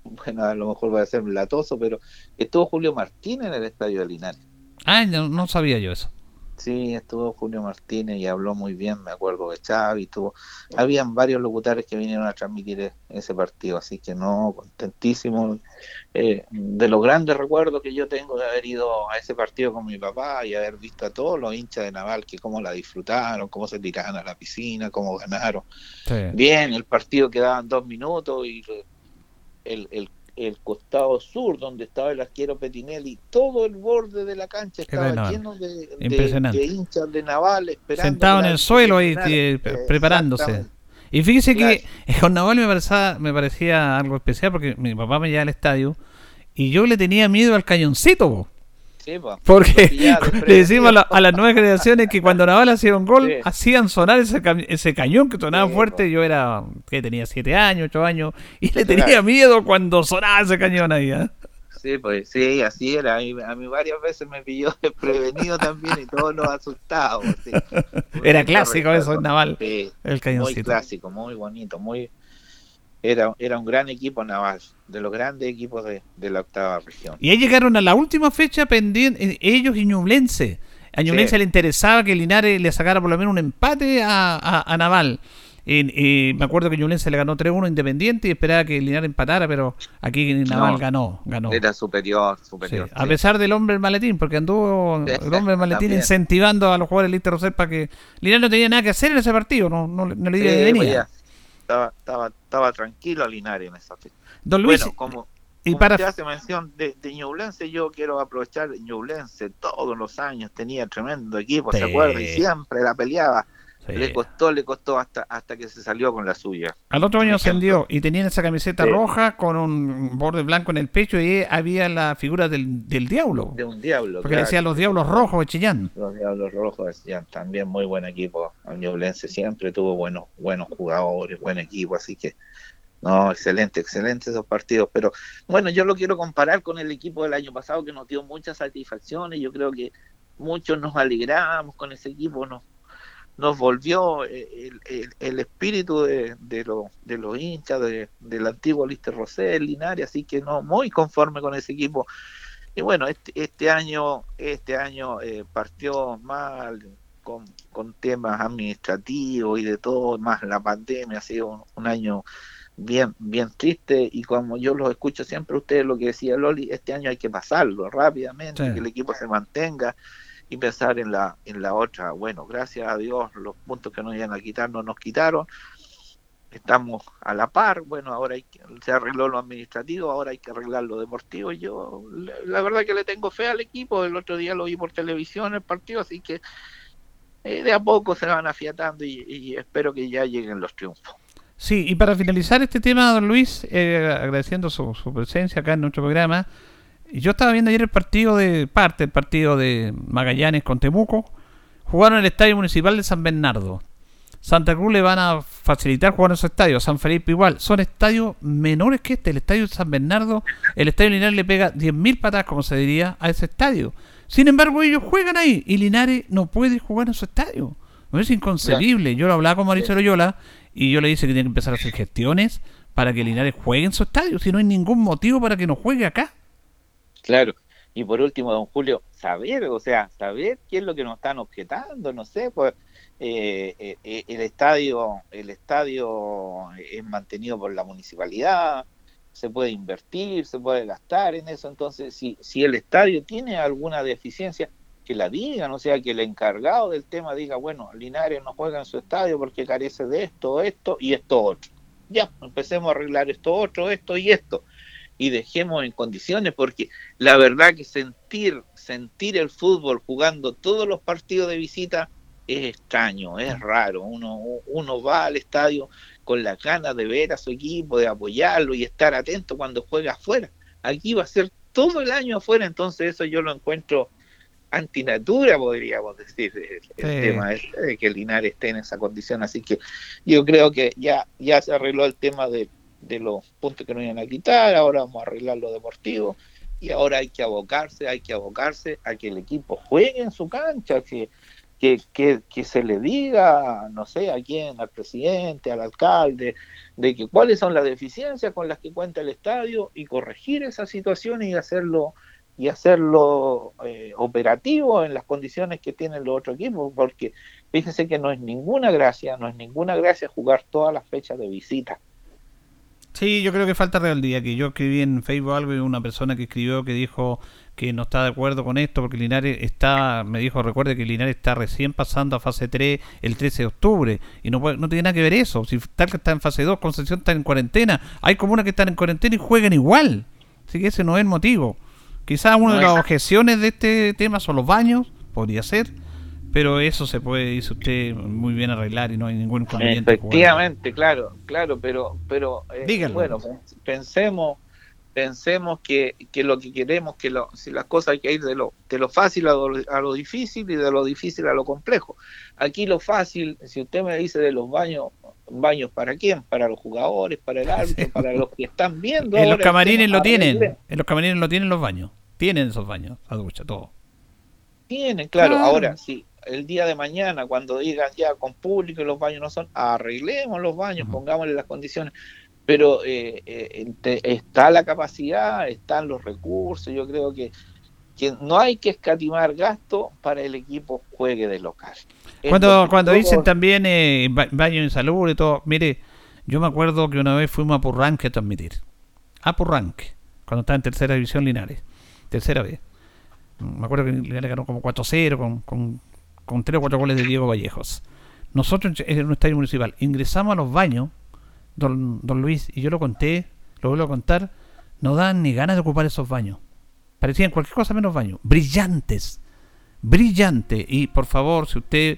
bueno, a lo mejor va a ser latoso, pero estuvo Julio Martín en el estadio de Linares. Ah, no, sabía yo eso. Sí, estuvo Julio Martínez y habló muy bien, me acuerdo de Xavi, estuvo, habían varios locutores que vinieron a transmitir e-, ese partido, así que no, contentísimo eh, de los grandes recuerdos que yo tengo de haber ido a ese partido con mi papá y haber visto a todos los hinchas de Naval que cómo la disfrutaron, cómo se tiraban a la piscina, cómo ganaron. Bien, el partido quedaban dos minutos y el, el el costado sur donde estaba el arquero Petinelli, todo el borde de la cancha estaba lleno de, hinchas de Naval esperando. Sentado en el suelo ahí eh, preparándose. Y fíjese que con Naval me parecía, me parecía algo especial porque mi papá me llevaba al estadio y yo le tenía miedo al cañoncito. Porque le decimos a, las nuevas generaciones que cuando Naval hacía un gol, hacían sonar ese, ese cañón que sonaba fuerte. Yo era, que tenía 7 años, 8 años, y le tenía miedo cuando sonaba ese cañón ahí. ¿eh? Sí, pues sí, así era. A mí, varias veces me pilló desprevenido también y todos nos asustamos. Era clásico eso, Naval. el cañoncito. Muy clásico, muy bonito, muy era, era un gran equipo naval, de los grandes equipos de, la octava región. Y ahí llegaron a la última fecha pendiente, eh, ellos y Ñublense. A Ñublense le interesaba que Linares le sacara por lo menos un empate a, Naval. Y, me acuerdo que Ñublense le ganó 3-1 Independiente y esperaba que Linares empatara, pero aquí Naval ganó, ganó. Era superior, superior. A pesar del hombre del maletín, porque anduvo el hombre del maletín incentivando a los jugadores del Inter Rosel para que Linares no tenía nada que hacer en ese partido, no, no, le dio de venida estaba, estaba, estaba tranquilo Linares en esa fecha. Don Luis, bueno, como, y para... usted hace mención de, de Ñublense, yo quiero aprovechar Ñublense todos los años tenía tremendo equipo, ¿se acuerda? Y siempre la peleaba. Le costó, le costó hasta, hasta que se salió con la suya. Al otro año ascendió y tenía esa camiseta roja con un borde blanco en el pecho y había la figura del, del diablo. De un diablo. Porque decía los diablos rojos de Chillán. Los diablos rojos de Chillán, también muy buen equipo. Ñublense siempre tuvo buenos, buenos jugadores, buen equipo, así que no, excelente, excelente esos partidos. Pero bueno, yo lo quiero comparar con el equipo del año pasado que nos dio muchas satisfacciones. Yo creo que muchos nos alegramos con ese equipo, nos nos volvió eh, el, espíritu de, de, de los hinchas de, del antiguo Lister Rosell, Linares, así que no, muy conforme con ese equipo. Y bueno, este, este año, este año eh, partió mal con, con, temas administrativos y de todo, más la pandemia, ha sido un, año bien, bien triste y como yo los escucho siempre ustedes lo que decía Loli, este año hay que pasarlo rápidamente, que el equipo se mantenga y pensar en la, en la otra. Bueno, gracias a Dios los puntos que nos iban a quitar no nos quitaron. Estamos a la par, bueno, ahora hay que, se arregló lo administrativo, ahora hay que arreglar lo deportivo. Yo la, verdad que le tengo fe al equipo, el otro día lo vi por televisión el partido, así que eh, de a poco se van afiatando y, espero que ya lleguen los triunfos. Sí, y para finalizar este tema, don Luis, eh, agradeciendo su, su presencia acá en nuestro programa, yo estaba viendo ayer el partido de parte, el partido de Magallanes con Temuco. Jugaron en el Estadio Municipal de San Bernardo. Santa Cruz le van a facilitar jugar en su estadio. San Felipe igual. Son estadios menores que este. El estadio de San Bernardo, el estadio Linares le pega 10.000 patas, como se diría, a ese estadio. Sin embargo, ellos juegan ahí y Linares no puede jugar en su estadio. No es inconcebible. Yo lo hablaba con Mauricio Loyola y yo le dije que tiene que empezar a hacer gestiones para que Linares juegue en su estadio. Si no hay ningún motivo para que no juegue acá. Claro. Y por último, don Julio, saber, o sea, saber qué es lo que nos están objetando, no sé, pues eh, eh, eh, el estadio, el estadio es mantenido por la municipalidad, se puede invertir, se puede gastar en eso, entonces si, si el estadio tiene alguna deficiencia, que la digan, o sea, que el encargado del tema diga, bueno, Linares no juega en su estadio porque carece de esto, esto y esto otro. Ya, empecemos a arreglar esto otro, esto y esto y dejemos en condiciones, porque la verdad que sentir, sentir el fútbol jugando todos los partidos de visita es extraño, es raro. Uno, uno va al estadio con la ganas de ver a su equipo, de apoyarlo y estar atento cuando juega afuera. Aquí va a ser todo el año afuera, entonces eso yo lo encuentro antinatura, podríamos decir, el, tema de que Linares esté en esa condición. Así que yo creo que ya, ya se arregló el tema de, de los puntos que no iban a quitar, ahora vamos a arreglar lo deportivo y ahora hay que abocarse, hay que abocarse a que el equipo juegue en su cancha, que, que, que, se le diga, no sé, a quién, al presidente, al alcalde, de que cuáles son las deficiencias con las que cuenta el estadio y corregir esa situación y hacerlo y hacerlo eh, operativo en las condiciones que tienen los otros equipos, porque fíjense que no es ninguna gracia, no es ninguna gracia jugar todas las fechas de visita. Sí, yo creo que falta rebeldía. Que yo escribí en Facebook algo y una persona que escribió que dijo que no está de acuerdo con esto porque Linares está, me dijo, recuerde que Linares está recién pasando a fase 3 el 13 de octubre y no, no tiene nada que ver eso. Si tal que está en fase 2, Concepción está en cuarentena, hay comunas que están en cuarentena y juegan igual. Así que ese no es el motivo. Quizás una de las objeciones de este tema son los baños, podría ser, pero eso se puede, dice usted, muy bien arreglar y no hay ningún inconveniente. Efectivamente, claro, claro, pero, pero eh, bueno, pensemos pensemos que, que, lo que queremos, que lo, si las cosas hay que ir de lo, de lo fácil a lo, difícil y de lo difícil a lo complejo. Aquí lo fácil, si usted me dice de los baños, baños para quién, para los jugadores, para el árbitro, para los que están viendo. En los camarines lo tienen, en los camarines lo tienen los baños, tienen esos baños, la ducha, todo. Tienen, claro, ahora sí, el día de mañana, cuando digan ya con público y los baños no son, arreglemos los baños, pongámosle las condiciones. Pero eh, eh, está la capacidad, están los recursos, yo creo que, que no hay que escatimar gasto para el equipo juegue de local. Cuando, cuando dicen también eh, baño en salud y todo, mire, yo me acuerdo que una vez fuimos a Purranque a transmitir. A Purranque, cuando estaba en tercera división Linares. Tercera vez. Me acuerdo que Linares ganó como 4-0 con, con con tres o cuatro goles de Diego Vallejos. Nosotros en un estadio municipal ingresamos a los baños, don, don Luis, y yo lo conté, lo vuelvo a contar, no dan ni ganas de ocupar esos baños. Parecían cualquier cosa menos baños. Brillantes. Brillantes. Y por favor, si usted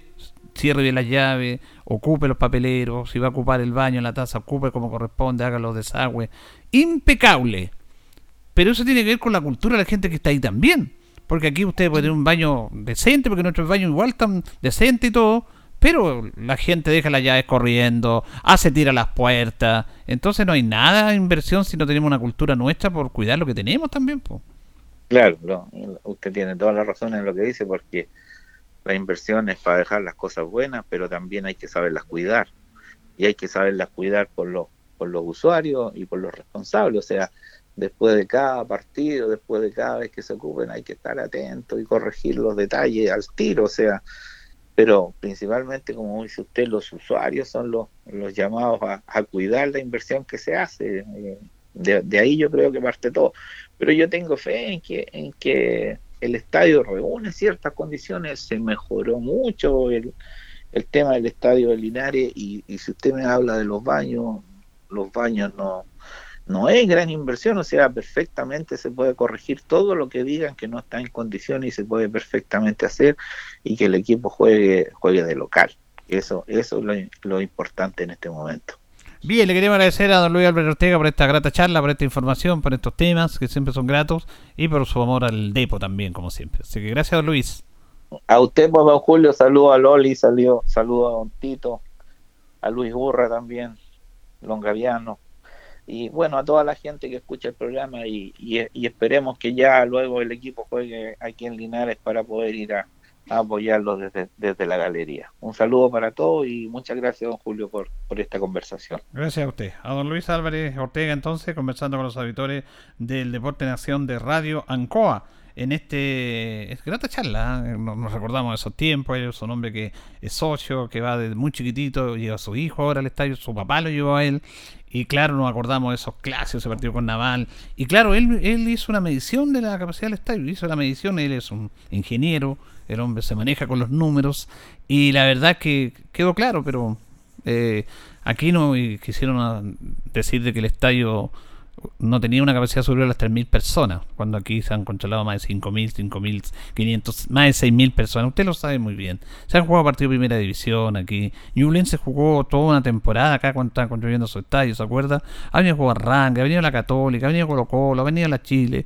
cierre bien la llave, ocupe los papeleros, si va a ocupar el baño en la taza, ocupe como corresponde, haga los desagües. Impecable. Pero eso tiene que ver con la cultura de la gente que está ahí también. Porque aquí usted puede tener un baño decente, porque nuestros baños igual están decentes y todo, pero la gente deja las llaves corriendo, hace tira las puertas, entonces no hay nada de inversión si no tenemos una cultura nuestra por cuidar lo que tenemos también. Claro, usted tiene toda la razón en lo que dice, porque la inversión es para dejar las cosas buenas, pero también hay que saberlas cuidar. Y hay que saberlas cuidar por los, por los usuarios y por los responsables. O sea, después de cada partido, después de cada vez que se ocupen, hay que estar atento y corregir los detalles al tiro, o sea, pero principalmente, como dice usted, los usuarios son los, los llamados a, cuidar la inversión que se hace. Eh, de, ahí yo creo que parte todo. Pero yo tengo fe en que, en que el estadio reúne ciertas condiciones, se mejoró mucho el, el tema del estadio de Linares y, y si usted me habla de los baños, los baños no, no es gran inversión, o sea, perfectamente se puede corregir todo lo que digan que no está en condiciones y se puede perfectamente hacer y que el equipo juegue, juegue de local. Eso, eso es lo, importante en este momento. Bien, le queremos agradecer a don Luis Álvarez Ortega por esta grata charla, por esta información, por estos temas que siempre son gratos y por su amor al Depo también, como siempre. Así que gracias, don Luis. A usted, pues, don Julio, saludo a Loli, saludo, saludo a don Tito, a Luis Burra también, Longaviano, y bueno, a toda la gente que escucha el programa y, esperemos que ya luego el equipo juegue aquí en Linares para poder ir a, apoyarlo desde, desde, la galería. Un saludo para todos y muchas gracias, don Julio, por, por esta conversación. Gracias a usted. A don Luis Álvarez Ortega, entonces, conversando con los auditores del Deporte Nación de Radio Ancoa en este es grata charla. ¿eh? Nos, recordamos de esos tiempos. Es un hombre que es socio, que va desde muy chiquitito, lleva a su hijo ahora al estadio, su papá lo llevó a él. Y claro, nos acordamos de esos clásicos, ese partido con Naval. Y claro, él, él hizo una medición de la capacidad del estadio, hizo la medición, él es un ingeniero, el hombre se maneja con los números. Y la verdad que quedó claro, pero eh, aquí no quisieron decir de que el estadio no tenía una capacidad superior a las 3.000 personas, cuando aquí se han controlado más de 5.000, 5.500, más de 6.000 personas. Usted lo sabe muy bien. Se han jugado partidos de primera división aquí. Newland se jugó toda una temporada acá cuando estaban construyendo su estadio, ¿se acuerda? Ha venido a jugar Ranga, ha venido la Católica, ha venido Colo Colo, ha venido la Chile.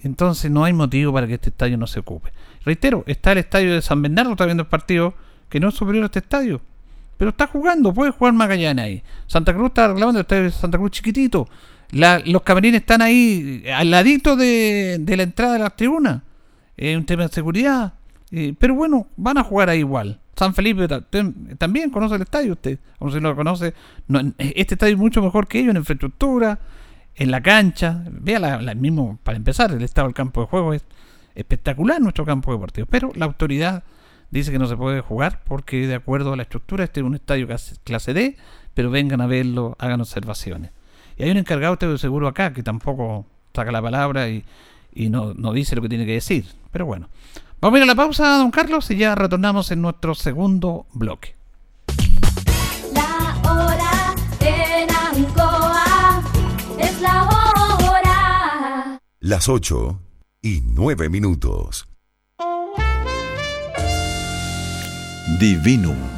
Entonces no hay motivo para que este estadio no se ocupe. Reitero, está el estadio de San Bernardo, está viendo el partido, que no es superior a este estadio. Pero está jugando, puede jugar Magallanes ahí. Santa Cruz está reclamando el estadio de Santa Cruz chiquitito los camarines están ahí al ladito de, la entrada de las tribunas. Es un tema de seguridad. Eh, pero bueno, van a jugar ahí igual. San Felipe también conoce el estadio usted. Como si lo conoce. este estadio es mucho mejor que ellos en infraestructura, en la cancha. Vea la, la- mismo, para empezar, el estado del campo de juego es espectacular nuestro campo deportivo. Pero la autoridad dice que no se puede jugar porque de acuerdo a la estructura este es un estadio clase D, pero vengan a verlo, hagan observaciones. Y hay un encargado de seguro acá que tampoco saca la palabra y, y no, no dice lo que tiene que decir. Pero bueno. Vamos a ir a la pausa, don Carlos, y ya retornamos en nuestro segundo bloque. La hora en Ancoa es la hora. Las 8 y 9 minutos. Divinum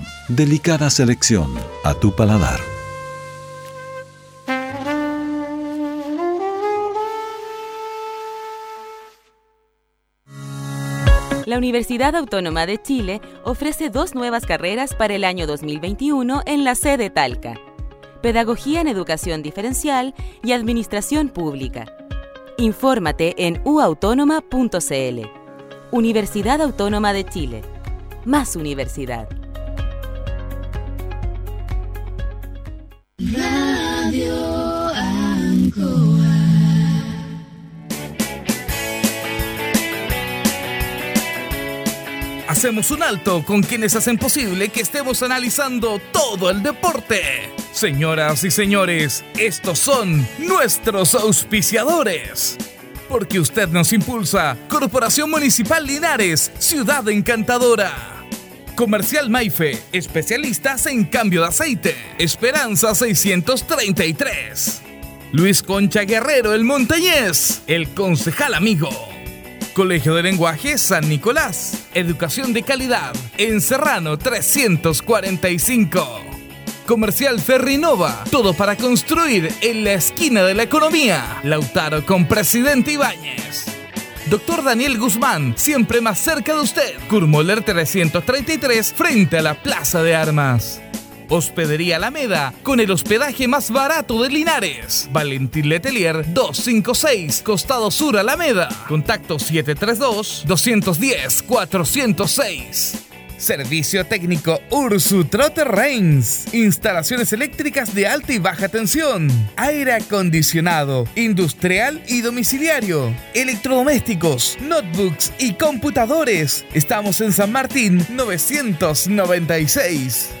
Delicada selección a tu paladar. La Universidad Autónoma de Chile ofrece dos nuevas carreras para el año 2021 en la sede Talca. Pedagogía en Educación Diferencial y Administración Pública. Infórmate en uautónoma.cl. Universidad Autónoma de Chile. Más universidad. Hacemos un alto con quienes hacen posible que estemos analizando todo el deporte. Señoras y señores, estos son nuestros auspiciadores. Porque usted nos impulsa. Corporación Municipal Linares, Ciudad Encantadora. Comercial Maife, especialistas en cambio de aceite. Esperanza 633. Luis Concha Guerrero, el montañés, el concejal amigo. Colegio de Lenguaje San Nicolás. Educación de calidad en Serrano 345. Comercial Ferrinova. Todo para construir en la esquina de la economía. Lautaro con Presidente Ibáñez. Doctor Daniel Guzmán, siempre más cerca de usted. Kurmoller 333 frente a la Plaza de Armas. Hospedería Alameda, con el hospedaje más barato de Linares. Valentín Letelier 256, Costado Sur Alameda. Contacto 732-210-406. Servicio técnico Ursu Trotter Reigns. Instalaciones eléctricas de alta y baja tensión. Aire acondicionado, industrial y domiciliario. Electrodomésticos, notebooks y computadores. Estamos en San Martín 996.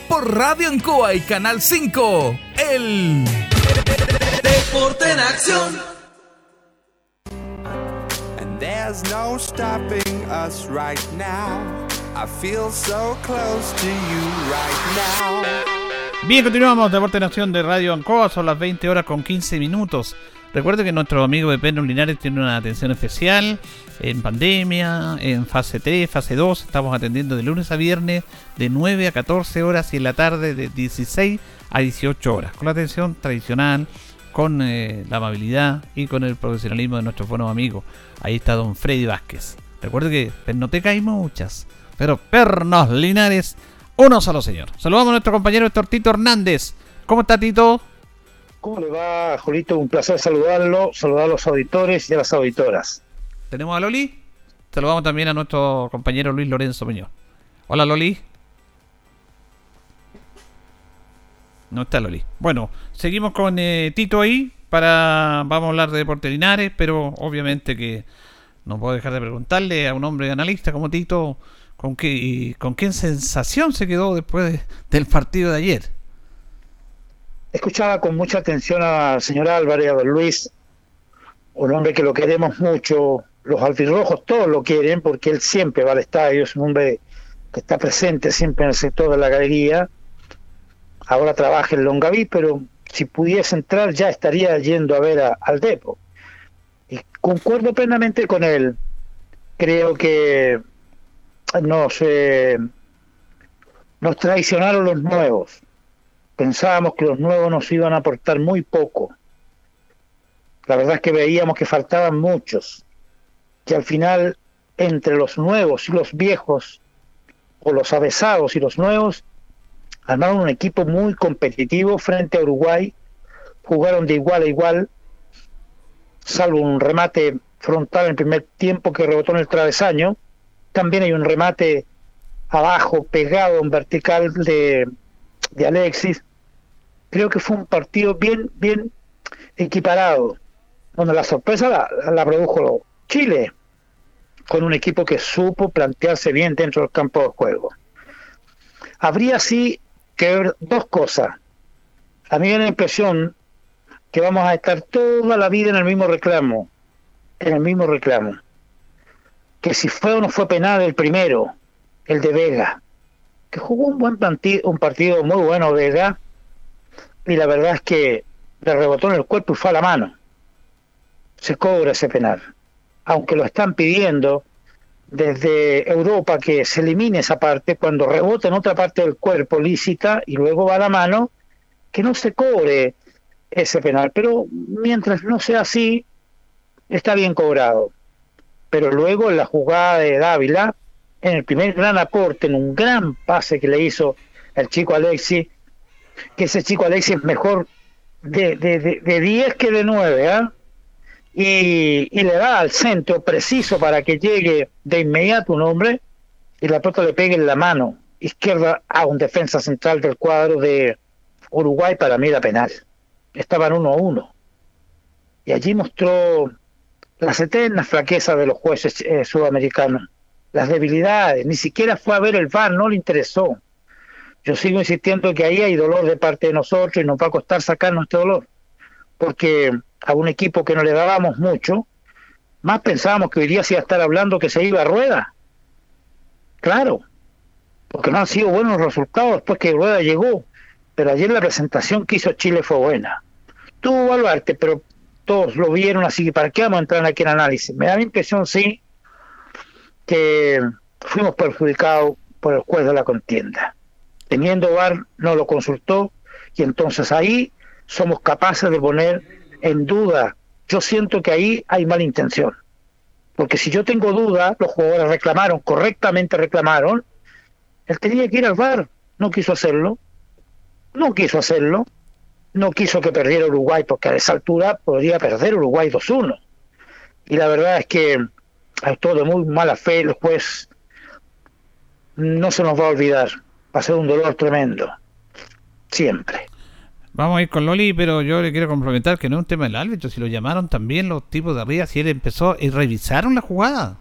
por Radio Ancoa y Canal 5. El Deporte en acción. And there's no stopping us right now. I feel so close to you right now. Bien, continuamos. Deporte en Acción de Radio Ancoa. Son las 20 horas con 15 minutos. Recuerde que nuestro amigo de Pedro Linares tiene una atención especial en pandemia, en fase 3, fase 2. Estamos atendiendo de lunes a viernes de 9 a 14 horas y en la tarde de 16 a 18 horas. Con la atención tradicional, con eh, la amabilidad y con el profesionalismo de nuestros buenos amigos. Ahí está don Freddy Vázquez. Recuerde que pernoteca hay muchas, pero pernos Linares, uno solo señor. Saludamos a nuestro compañero Héctor Tito Hernández. ¿Cómo está Tito? ¿Cómo le va, Julito? Un placer saludarlo, saludar a los auditores y a las auditoras. ¿Tenemos a Loli? Saludamos también a nuestro compañero Luis Lorenzo Muñoz. Hola Loli. No está Loli. Bueno, seguimos con eh, Tito ahí para vamos a hablar de deporte Linares, pero obviamente que no puedo dejar de preguntarle a un hombre analista como Tito con qué con qué sensación se quedó después de- del partido de ayer. Escuchaba con mucha atención al señor Álvarez, a don Luis, un hombre que lo queremos mucho. Los albirrojos todos lo quieren porque él siempre va al estadio, es un hombre que está presente siempre en el sector de la galería. Ahora trabaja en Longaví, pero si pudiese entrar ya estaría yendo a ver a- al Depo. Y concuerdo plenamente con él. Creo que nos, eh, nos traicionaron los nuevos pensábamos que los nuevos nos iban a aportar muy poco. La verdad es que veíamos que faltaban muchos, que al final entre los nuevos y los viejos, o los avesados y los nuevos, armaron un equipo muy competitivo frente a Uruguay, jugaron de igual a igual, salvo un remate frontal en el primer tiempo que rebotó en el travesaño, también hay un remate abajo, pegado en vertical de, de Alexis, creo que fue un partido bien, bien equiparado, donde la sorpresa la, produjo Chile, con un equipo que supo plantearse bien dentro del campo de juego. Habría sí que ver dos cosas. A mí me da la impresión que vamos a estar toda la vida en el mismo reclamo, en el mismo reclamo. Que si fue o no fue penal el primero, el de Vega, que jugó un buen partido, un partido muy bueno Vega, y la verdad es que le rebotó en el cuerpo y fue a la mano. Se cobra ese penal. Aunque lo están pidiendo desde Europa que se elimine esa parte, cuando rebota en otra parte del cuerpo lícita y luego va a la mano, que no se cobre ese penal. Pero mientras no sea así, está bien cobrado. Pero luego en la jugada de Dávila, en el primer gran aporte, en un gran pase que le hizo el chico Alexi, que ese chico Alexis es mejor de 10 de, de, de 10 que de 9, ¿ah? Y, y le da al centro preciso para que llegue de inmediato un hombre y la pelota le pegue en la mano izquierda a un defensa central del cuadro de Uruguay para mí era penal. Estaban uno a uno. Y allí mostró las eternas flaquezas de los jueces eh, sudamericanos, las debilidades, ni siquiera fue a ver el VAR, no le interesó yo sigo insistiendo que ahí hay dolor de parte de nosotros y nos va a costar sacarnos este dolor, porque a un equipo que no le dábamos mucho, más pensábamos que hoy día se iba a estar hablando que se iba a rueda. Claro, porque no han sido buenos resultados después que Rueda llegó, pero ayer la presentación que hizo Chile fue buena. Tuvo Baluarte, pero todos lo vieron, así que ¿para qué vamos a entrar aquí en análisis? Me da la impresión, sí, que fuimos perjudicados por el juez de la contienda. Teniendo VAR, no lo consultó y entonces ahí somos capaces de poner en duda. Yo siento que ahí hay mala intención. Porque si yo tengo duda, los jugadores reclamaron, correctamente reclamaron, él tenía que ir al VAR, no quiso hacerlo, no quiso hacerlo, no quiso que perdiera Uruguay, porque a esa altura podría perder Uruguay 2-1. Y la verdad es que actuó de muy mala fe el juez, no se nos va a olvidar, va a ser un dolor tremendo, siempre. Vamos a ir con Loli, pero yo le quiero comprometer que no es un tema del árbitro, si lo llamaron también los tipos de arriba, si él empezó y revisaron la jugada.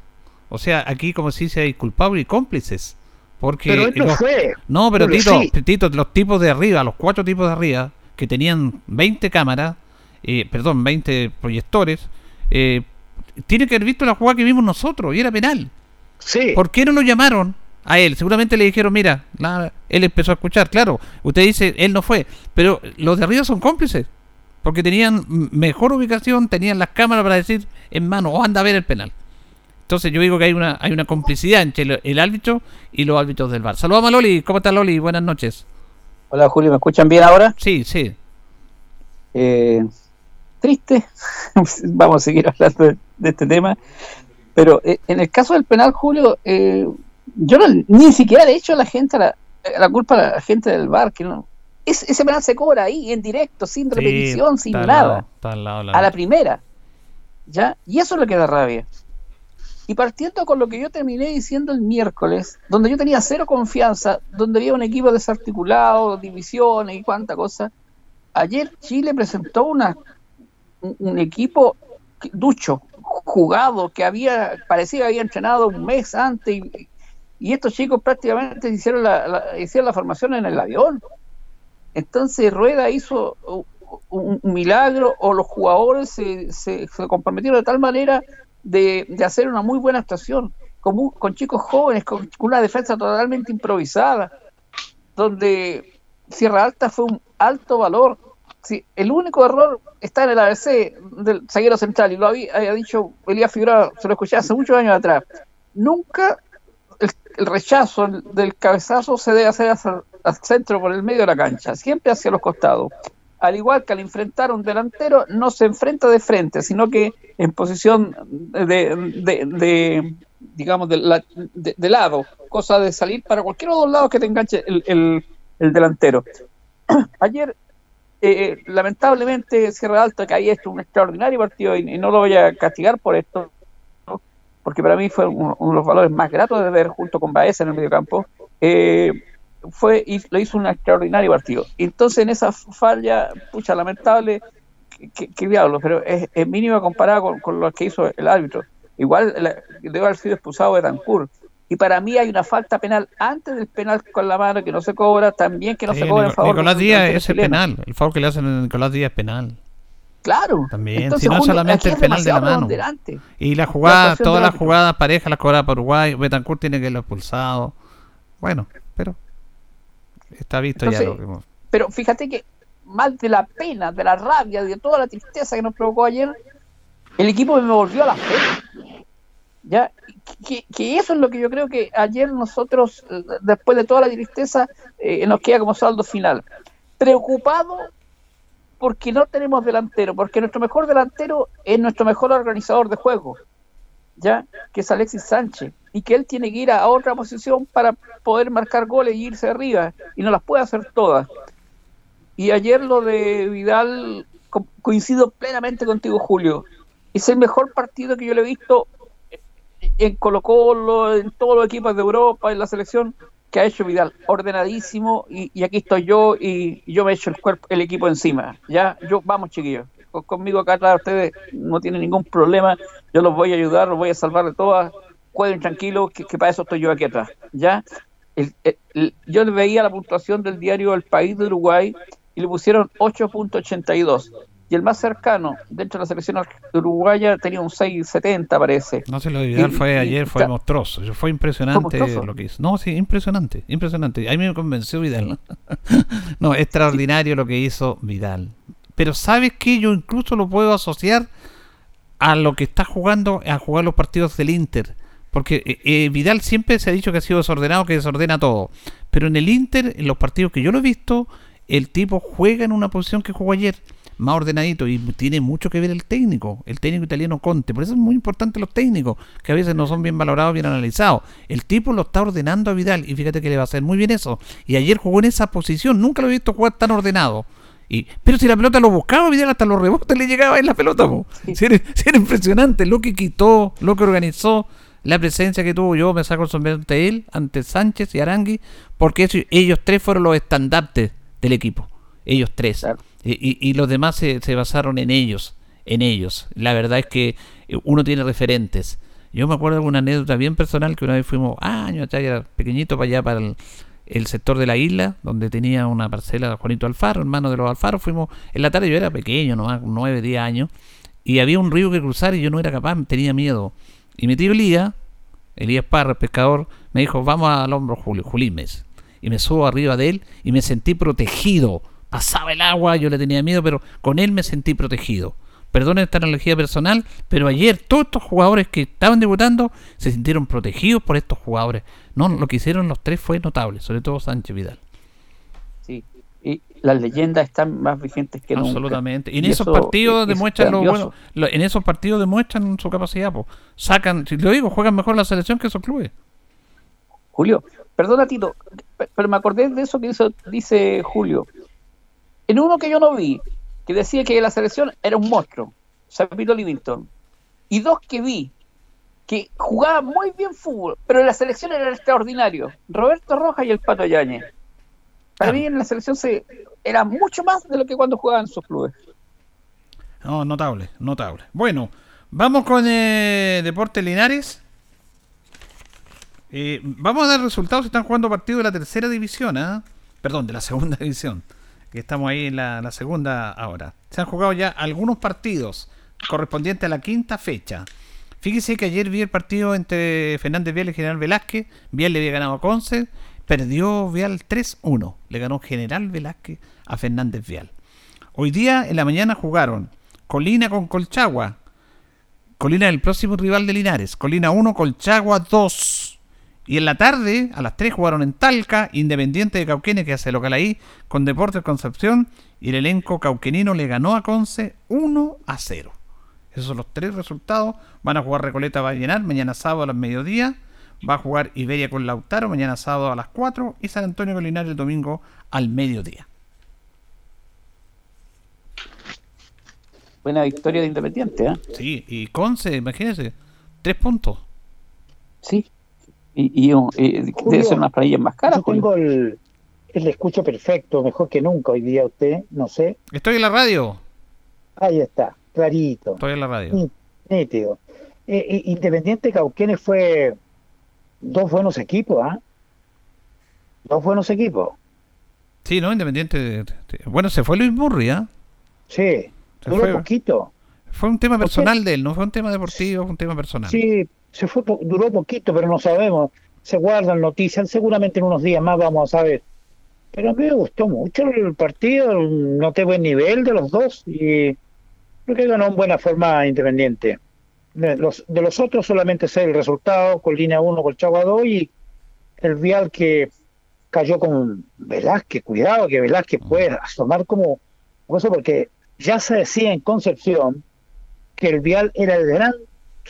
O sea, aquí como si dice hay culpables y cómplices. Porque Pero él no los- fue. No, pero Tito, sí. Tito, los tipos de arriba, los cuatro tipos de arriba, que tenían 20 cámaras, eh, perdón, 20 proyectores, eh, tiene que haber visto la jugada que vimos nosotros y era penal. Sí. ¿Por qué no lo llamaron a él? Seguramente le dijeron, mira, la- él empezó a escuchar, claro, usted dice, él no fue, pero los de arriba son cómplices, porque tenían mejor ubicación, tenían las cámaras para decir en mano, o anda a ver el penal. Entonces yo digo que hay una hay una complicidad entre el, el árbitro y los árbitros del bar. Saludamos a Loli, ¿cómo está Loli? Buenas noches. Hola Julio, ¿me escuchan bien ahora? Sí, sí. Eh, triste, vamos a seguir hablando de, de este tema, pero eh, en el caso del penal, Julio, eh, yo no- ni siquiera le he hecho a la gente la, la culpa a la gente del bar, que no, es- ese penal se cobra ahí, en directo, sin repetición, sin nada, lado, lado, a la primera, ¿ya? Y eso es lo que da rabia. Y partiendo con lo que yo terminé diciendo el miércoles, donde yo tenía cero confianza, donde había un equipo desarticulado, divisiones y cuánta cosa, ayer Chile presentó una, un, equipo ducho, jugado, que había, parecía que había entrenado un mes antes y, y estos chicos prácticamente hicieron la, formación en el avión. Entonces Rueda hizo un, milagro o los jugadores se, comprometieron de tal manera de, hacer una muy buena actuación, con, con chicos jóvenes, con una defensa totalmente improvisada, donde Sierra Alta fue un alto valor. El único error está en el ABC del zaguero central, y lo había, había dicho Elías Figueroa, se lo escuché hace muchos años atrás. Nunca el, rechazo el- del cabezazo se debe hacer al centro por el medio de la cancha, siempre hacia los costados. Al igual que al enfrentar a un delantero, no se enfrenta de frente, sino que en posición de, de- de, digamos, de, la- de- lado, cosa de salir para cualquiera de los lados que te enganche el, el- el delantero. Ayer, eh, lamentablemente, Sierra Alta, que ahí hecho un extraordinario partido y, no lo voy a castigar por esto. Porque para mí fue uno, uno de los valores más gratos de ver junto con Baeza en el mediocampo, eh, fue y lo hizo un extraordinario partido. Entonces, en esa falla, pucha, lamentable, que diablo, pero es, es mínima comparada con, con lo que hizo el árbitro. Igual la- debe haber sido expulsado de Tancur. Y para mí hay una falta penal antes del penal con la mano que no se cobra, también que no Sí, se cobra en Nico- favor Nicolás Díaz es el penal. El favor que le hacen a Nicolás Díaz es penal. Claro. También, Entonces, si no Julio, solamente el penal de la mano. Y la jugada, todas las jugadas parejas las cobraba por Uruguay. Betancourt tiene que lo expulsado. Bueno, pero está visto ya lo que Pero fíjate que más de la pena, de la rabia, de toda la tristeza que nos provocó ayer, el equipo me volvió a la fe. ¿Ya? Que, que eso es lo que yo creo que ayer nosotros, eh, después de toda la tristeza, eh, nos queda como saldo final. Preocupado porque no tenemos delantero, porque nuestro mejor delantero es nuestro mejor organizador de juego, ¿ya? Que es Alexis Sánchez, y que él tiene que ir a otra posición para poder marcar goles y irse arriba, y no las puede hacer todas. Y ayer lo de Vidal, co- coincido plenamente contigo, Julio. Es el mejor partido que yo le he visto en Colo Colo, en todos los equipos de Europa, en la selección que ha hecho Vidal, ordenadísimo, y, aquí estoy yo, y, yo me echo el cuerpo, el equipo encima. Ya, yo, vamos chiquillos, Con- conmigo acá atrás ustedes no tienen ningún problema, yo los voy a ayudar, los voy a salvar de todas, jueguen tranquilos, que, para eso estoy yo aquí atrás. Ya, el- el- veía la puntuación del diario El País de Uruguay y le pusieron 8.82. Y el más cercano, dentro de la selección uruguaya, tenía un 6.70, parece. No sé, lo de Vidal Y- fue ayer, fue monstruoso. Fue impresionante lo que hizo. No, sí, impresionante, impresionante. A mí me convenció Vidal. no, extraordinario lo que hizo Vidal. Pero ¿sabes qué? Yo incluso lo puedo asociar a lo que está jugando, a jugar los partidos del Inter. Porque eh, eh, Vidal siempre se ha dicho que ha sido desordenado, que desordena todo. Pero en el Inter, en los partidos que yo lo he visto, el tipo juega en una posición que jugó ayer, más ordenadito, y tiene mucho que ver el técnico, el técnico italiano Conte. Por eso es muy importante los técnicos, que a veces no son bien valorados, bien analizados. El tipo lo está ordenando a Vidal, y fíjate que le va a hacer muy bien eso. Y ayer jugó en esa posición, nunca lo he visto jugar tan ordenado. Y, pero si la pelota lo buscaba, Vidal hasta los rebotes le llegaba en la pelota. Si era, si era impresionante lo que quitó, lo que organizó, la presencia que tuvo. Yo me saco el sombrero ante él, ante Sánchez y Arangui, porque eso- ellos tres fueron los estandartes del equipo. Ellos tres. Y, y- los demás se, se basaron en ellos. En ellos. La verdad es que eh, uno tiene referentes. Yo me acuerdo de una anécdota bien personal que una vez fuimos años atrás, era pequeñito para allá, para el, el sector de la isla, donde tenía una parcela Juanito Alfaro, hermano de los Alfaro. Fuimos en la tarde, yo era pequeño, nomás, 9, 10 años, y había un río que cruzar y yo no era capaz, tenía miedo. Y mi tío Elías, Elías Parra, pescador, me dijo, vamos al hombro Julio, Julimes. Y me subo arriba de él y me sentí protegido. Pasaba el agua, yo le tenía miedo, pero con él me sentí protegido. Perdonen esta analogía personal, pero ayer todos estos jugadores que estaban debutando se sintieron protegidos por estos jugadores. No, lo que hicieron los tres fue notable, sobre todo Sánchez Vidal. Sí. Y las leyendas están más vigentes que nunca. Absolutamente. Y en Y esos eso partidos es- es demuestran lo bueno. lo- en esos partidos demuestran su capacidad. po. Sacan, si lo digo, juegan mejor la selección que esos clubes. Julio, perdona Tito, pe- pero me acordé de eso que dice Julio. En uno que yo no vi, que decía que la selección era un monstruo, Sapito Livington, y dos que vi, que jugaban muy bien fútbol, pero en la selección era extraordinario, Roberto Rojas y el Pato Yáñez. Para mí en la selección se era mucho más de lo que cuando jugaban en sus clubes. No, notable, notable. Bueno, vamos con eh, Deportes Linares. Eh, vamos a dar resultados. Están jugando partidos de la tercera división, ¿ah? Perdón, de la segunda división. Que estamos ahí en la, segunda ahora. Se han jugado ya algunos partidos correspondientes a la quinta fecha. Fíjese que ayer vi el partido entre Fernández Vial y General Velázquez. Vial le había ganado a Conce. Perdió Vial 3-1. Le ganó General Velázquez a Fernández Vial. Hoy día en la mañana jugaron Colina con Colchagua. Colina el próximo rival de Linares. Colina 1, Colchagua 2. Y en la tarde, a las 3 jugaron en Talca, Independiente de Cauquenes, que hace local ahí, con Deportes Concepción. Y el elenco cauquenino le ganó a Conce 1 a 0. Esos son los tres resultados. Van a jugar Recoleta va a llenar mañana sábado a las mediodía. Va a jugar Iberia con Lautaro mañana sábado a las 4. Y San Antonio con Linares el domingo al mediodía. Buena victoria de Independiente, ¿eh? Sí, y Conce, imagínense, tres puntos. Sí. Y, y, un- y debe ser unas planillas más caras. Yo tengo el, el escucho perfecto, mejor que nunca hoy día usted, no sé. Estoy en la radio. Ahí está, clarito. Estoy en la radio. Ní- Nítido. Eh, eh, Independiente Cauquenes fue dos buenos equipos, ¿ah? Dos buenos equipos. Sí, ¿no? Independiente. Bueno, se fue Luis Murri, ¿ah? Sí, Se duró fue. poquito. Fue un tema personal de él, no fue un tema deportivo, fue un tema personal. Sí, se fue, duró poquito, pero no sabemos. Se guardan noticias, seguramente en unos días más vamos a saber. Pero a mí me gustó mucho el partido, noté buen nivel de los dos y creo que ganó en buena forma Independiente. De los, de los otros solamente sé el resultado, con línea 1, Colchagua 2 y el Vial que cayó con Velázquez, cuidado que Velázquez puede asomar como como eso porque ya se decía en Concepción que el Vial era el gran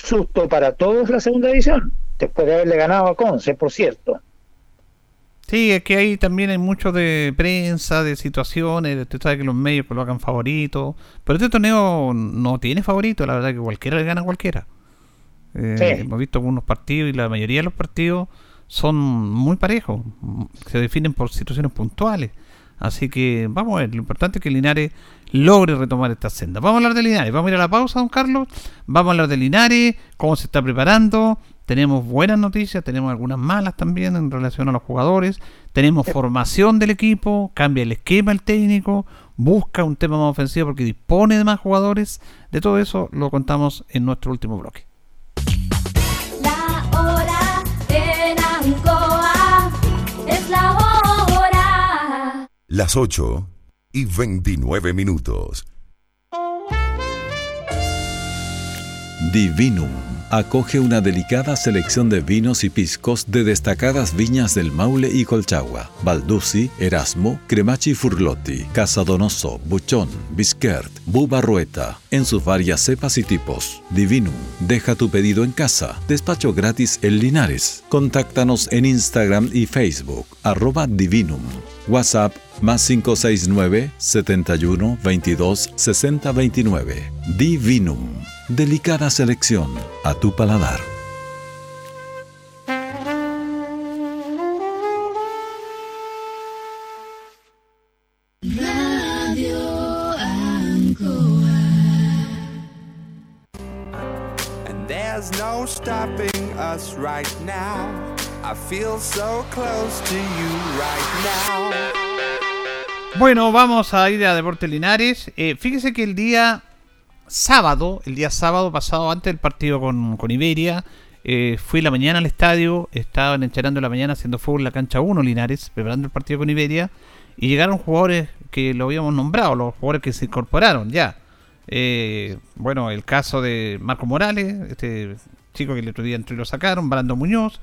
susto para todos la segunda división, después de haberle ganado a Conce, por cierto. Sí, es que ahí también hay mucho de prensa, de situaciones, usted sabe que los medios colocan favoritos, pero este torneo no tiene favorito, la verdad que cualquiera le gana a cualquiera. Eh, Sí. Hemos visto algunos partidos y la mayoría de los partidos son muy parejos, se definen por situaciones puntuales. Así que vamos a ver, lo importante es que Linares logre retomar esta senda. Vamos a hablar de Linares, vamos a ir a la pausa, don Carlos. Vamos a hablar de Linares, cómo se está preparando. tenemos buenas noticias, tenemos algunas malas también en relación a los jugadores, tenemos formación del equipo, cambia el esquema el técnico, busca un tema más ofensivo porque dispone de más jugadores, de todo eso lo contamos en nuestro último bloque. La hora en Ancoa es la hora. Las 8 y 29 minutos. Divinum acoge una delicada selección de vinos y piscos de destacadas viñas del Maule y Colchagua, Baldussi, Erasmo, Cremachi Furlotti, Casadonoso, Buchón, Bisquert, Bubarrueta, en sus varias cepas y tipos. Divinum, deja tu pedido en casa, despacho gratis en Linares. Contáctanos en Instagram y Facebook, arroba Divinum. WhatsApp más 569 71 22 60 29. Divinum. Delicada selección a tu paladar. Bueno, vamos a ir a Deportes Linares. Eh, fíjese que el día sábado, el día sábado pasado, antes del partido con, con Iberia, eh, fui la mañana al estadio, estaban encharando la mañana haciendo fútbol en la cancha 1 Linares, preparando el partido con Iberia, y llegaron jugadores que lo habíamos nombrado, los jugadores que se incorporaron ya. Eh, bueno, el caso de Marco Morales, este chico que el otro día entró y lo sacaron, Brando Muñoz,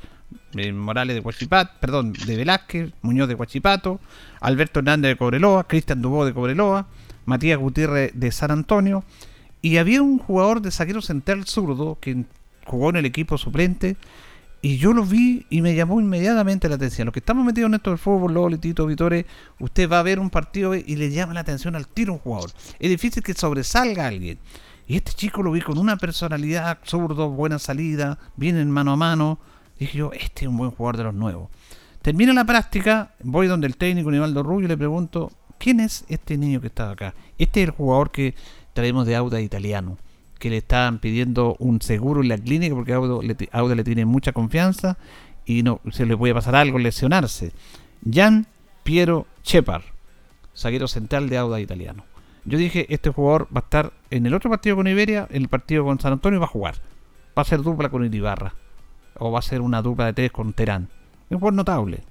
eh, Morales de Huachipato, perdón, de Velázquez, Muñoz de Huachipato, Alberto Hernández de Cobreloa, Cristian Dubó de Cobreloa, Matías Gutiérrez de San Antonio, y había un jugador de saquero central zurdo que jugó en el equipo suplente, y yo lo vi y me llamó inmediatamente la atención. Los que estamos metidos en esto del fútbol, Loli, Tito, Vitore, usted va a ver un partido y le llama la atención al tiro un jugador. Es difícil que sobresalga alguien. Y este chico lo vi con una personalidad zurdo, buena salida, bien en mano a mano. Dije yo, este es un buen jugador de los nuevos. Termina la práctica, voy donde el técnico Nivaldo Rubio y le pregunto, ¿quién es este niño que está acá? Este es el jugador que traemos de Auda italiano, que le estaban pidiendo un seguro en la clínica porque Auda le, Auda le tiene mucha confianza y no se le puede pasar algo, lesionarse. Gian Piero Chepar, zaguero central de Auda italiano. Yo dije, este jugador va a estar en el otro partido con Iberia, en el partido con San Antonio va a jugar. Va a ser dupla con Iribarra. O va a ser una dupla de tres con Terán. Es un jugador notable.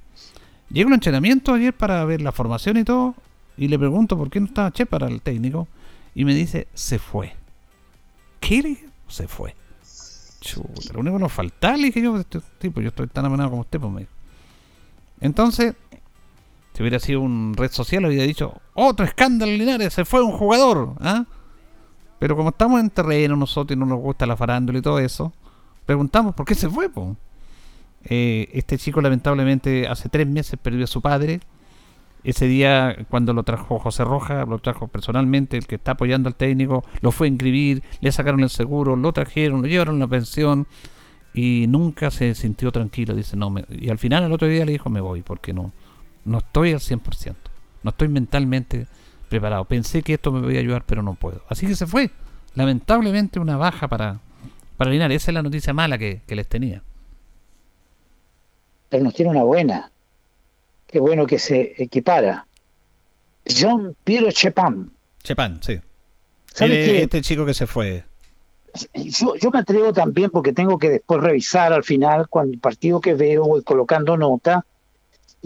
Llegué a un entrenamiento ayer para ver la formación y todo. Y le pregunto por qué no estaba Chepar al técnico. Y me dice, se fue. ¿Qué? Se fue. Chuta, lo único que nos faltaba, le dije yo, este tipo, yo estoy tan amanado como usted, pues me. Entonces, si hubiera sido un red social, habría dicho, otro escándalo Linares, se fue un jugador, ¿ah? Pero como estamos en terreno nosotros y no nos gusta la farándula y todo eso, preguntamos por qué se fue? Eh, este chico lamentablemente hace tres meses perdió a su padre. Ese día, cuando lo trajo José Roja, lo trajo personalmente, el que está apoyando al técnico, lo fue a inscribir, le sacaron el seguro, lo trajeron, lo llevaron a la pensión y nunca se sintió tranquilo. Dice, no, y al final el otro día le dijo, me voy, porque no, no estoy al 100%, no estoy mentalmente preparado. Pensé que esto me podía ayudar, pero no puedo. Así que se fue. Lamentablemente una baja para, para Linares. Esa es la noticia mala que, que les tenía. Pero nos tiene una buena. Qué bueno que se equipara. John Piero Chepan. Chepan, sí. ¿Sabe qué? Este chico que se fue. Yo, yo me atrevo también porque tengo que después revisar al final, cuando el partido que veo, voy colocando nota.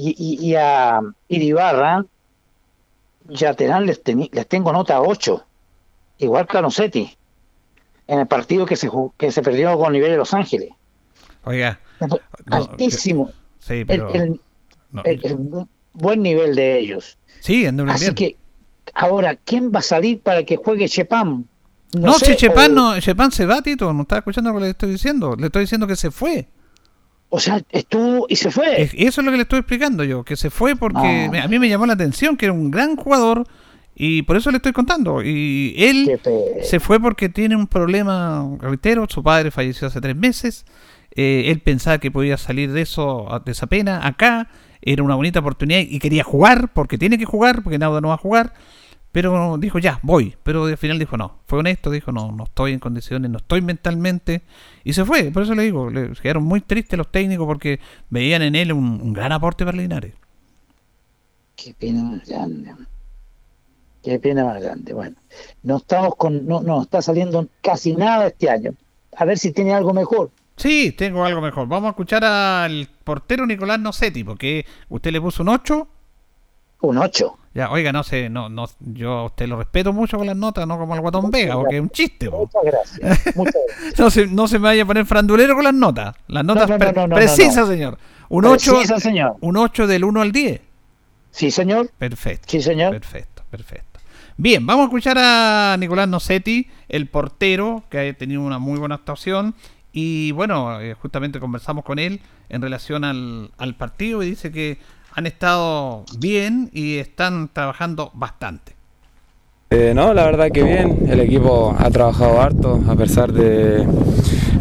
Y, y, y a Iribarra y a Terán les, les tengo nota 8. Igual que a Nocetti. En el partido que se, que se perdió con nivel de Los Ángeles. Oiga. Altísimo. Sí, pero. el, el- no. el- el bu- buen nivel de ellos. Sí, Así bien. que, ahora, ¿quién va a salir para que juegue Chepam? No, sé, si Chepan, o- no, Chepan se va, Tito. No está escuchando lo que le estoy diciendo. Le estoy diciendo que se fue. O sea, estuvo y se fue. Es- Eso es lo que le estoy explicando yo. Que se fue porque Ah. a mí me llamó la atención que era un gran jugador. Y por eso le estoy contando. Y él se fue porque tiene un problema, reitero, su padre falleció hace tres meses. Eh, él pensaba que podía salir de eso, de esa pena, acá. Era una bonita oportunidad y quería jugar, porque tiene que jugar, porque Nauda no va a jugar. Pero dijo, ya, voy. Pero al final dijo, no. Fue honesto, dijo, no, no estoy en condiciones, no estoy mentalmente. Y se fue. Por eso le digo, le quedaron muy tristes los técnicos porque veían en él un, un gran aporte para Linares. Qué pena más grande. Qué pena más grande. Bueno, no estamos con, no, no está saliendo casi nada este año. A ver si tiene algo mejor. Sí, tengo algo mejor. Vamos a escuchar al portero Nicolás Nocetti, porque usted le puso un 8. Un 8. Ya, oiga, no sé, no, no, yo a usted lo respeto mucho con las notas, no como al Guatón Vega, porque es un chiste. po. Muchas gracias. Muchas gracias. No se, no se me vaya a poner frandulero con las notas. Las notas no, no, pre- no, no, precisas, señor. Un 8, Precisa, señor. un 8 del 1 al 10. Sí, señor. Perfecto. Sí, señor. Perfecto, perfecto. Bien, vamos a escuchar a Nicolás Nocetti, el portero, que ha tenido una muy buena actuación. Y bueno, eh, justamente conversamos con él en relación al, al partido y dice que han estado bien y están trabajando bastante. Eh, no, la verdad que bien, el equipo ha trabajado harto a pesar de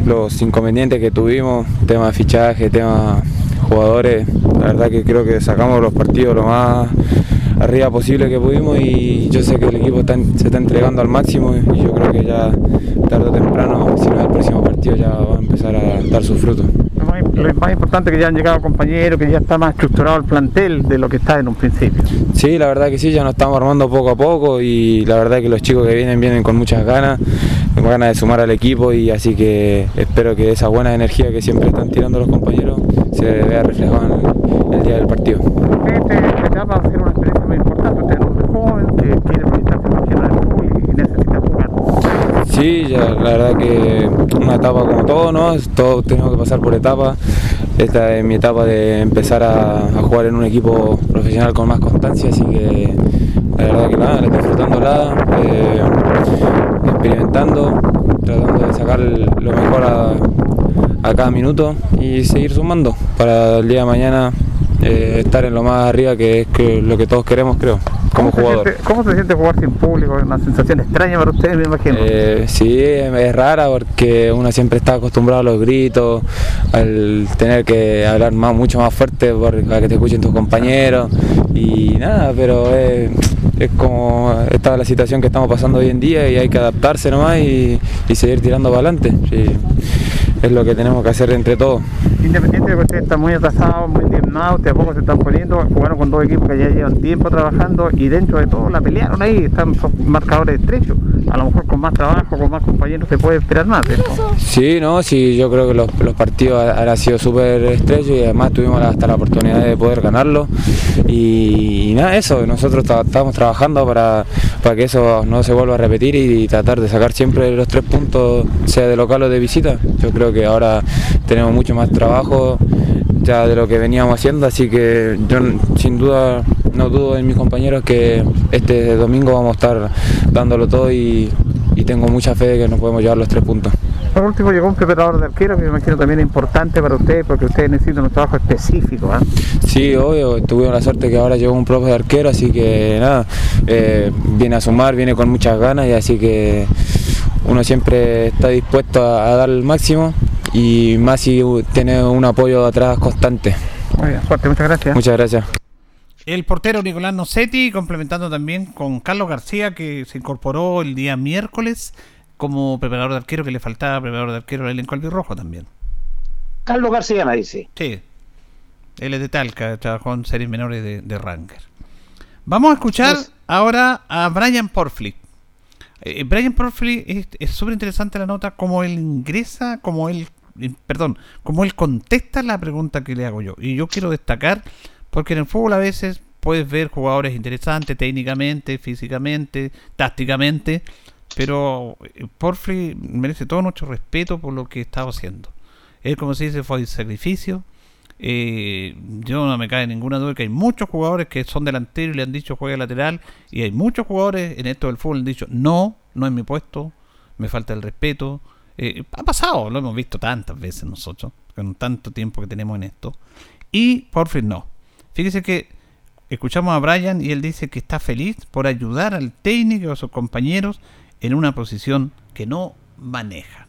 los inconvenientes que tuvimos, tema de fichaje, tema jugadores, la verdad que creo que sacamos los partidos lo más arriba posible que pudimos y yo sé que el equipo está se está entregando al máximo y yo creo que ya tarde o temprano, si no es el próximo partido, ya va a empezar a dar sus frutos. Lo más, lo más importante es que ya han llegado compañeros, que ya está más estructurado el plantel de lo que está en un principio. Sí, la verdad que sí, ya nos estamos armando poco a poco y la verdad que los chicos que vienen vienen con muchas ganas, con ganas de sumar al equipo y así que espero que esa buena energía que siempre están tirando los compañeros se vea reflejada en el día del partido a ser una experiencia muy importante. Usted es un hombre joven que quiere proyectarse en el fútbol y necesita jugar. Sí, la verdad que una etapa como todo, ¿no? Todos tenemos que pasar por etapas. Esta es mi etapa de empezar a, jugar en un equipo profesional con más constancia, así que la verdad que nada, la estoy disfrutándola, eh, experimentando, tratando de sacar lo mejor a, cada minuto y seguir sumando para el día de mañana eh, estar en lo más arriba que es lo que todos queremos, creo, como ¿Cómo se jugador. siente- ¿Cómo se siente jugar sin público? Es una sensación extraña para ustedes, me imagino. Eh, sí, es rara porque uno siempre está acostumbrado a los gritos, al tener que hablar más, mucho más fuerte para que te escuchen tus compañeros y nada, pero es, es como esta es la situación que estamos pasando hoy en día y hay que adaptarse nomás y, y seguir tirando para adelante. Sí, es lo que tenemos que hacer entre todos. Independiente de que ustedes están muy atrasados, muy diezmados, de a poco se están poniendo, jugaron con dos equipos que ya llevan tiempo trabajando y dentro de todo la pelearon ahí, están son marcadores estrechos. A lo mejor con más trabajo, con más compañeros se puede esperar más. ¿eh? Sí, no, sí, yo creo que los, los partidos han han sido súper estrechos y además tuvimos hasta la oportunidad de poder ganarlo. Y, y nada, eso, nosotros ta- estamos trabajando para, para que eso no se vuelva a repetir y, tratar de sacar siempre los tres puntos, sea de local o de visita. Yo creo que ahora tenemos mucho más trabajo ya de lo que veníamos haciendo, así que yo sin duda no dudo en mis compañeros que este domingo vamos a estar dándolo todo y, y tengo mucha fe de que nos podemos llevar los tres puntos. Por último llegó un preparador de arquero que me imagino también es importante para ustedes porque ustedes necesitan un trabajo específico. ¿ah? Sí, obvio, tuvimos la suerte que ahora llegó un profe de arquero, así que nada, eh, viene a sumar, viene con muchas ganas y así que uno siempre está dispuesto a, a dar el máximo y más si tiene un apoyo atrás constante. Muy bien, suerte, muchas gracias. Muchas gracias. El portero Nicolás Nocetti, complementando también con Carlos García, que se incorporó el día miércoles como preparador de arquero, que le faltaba preparador de arquero al elenco albirrojo también. Carlos García me dice. Sí. Él es de Talca, trabajó en series menores de, de Ranger. Vamos a escuchar ahora a Brian Porflick. Eh, Brian Porflick es- súper interesante la nota, como él ingresa, como él, eh, perdón, como él contesta la pregunta que le hago yo. Y yo quiero destacar, porque en el fútbol a veces puedes ver jugadores interesantes técnicamente, físicamente, tácticamente, pero eh, Porflick merece todo nuestro respeto por lo que estaba haciendo. Él, como se dice, fue el sacrificio. Eh, yo no me cae ninguna duda que hay muchos jugadores que son delanteros y le han dicho juega lateral. Y hay muchos jugadores en esto del fútbol han dicho no, no es mi puesto, me falta el respeto. Eh, ha pasado, lo hemos visto tantas veces nosotros, con tanto tiempo que tenemos en esto. Y por fin no. Fíjese que escuchamos a Brian y él dice que está feliz por ayudar al técnico y a sus compañeros en una posición que no maneja.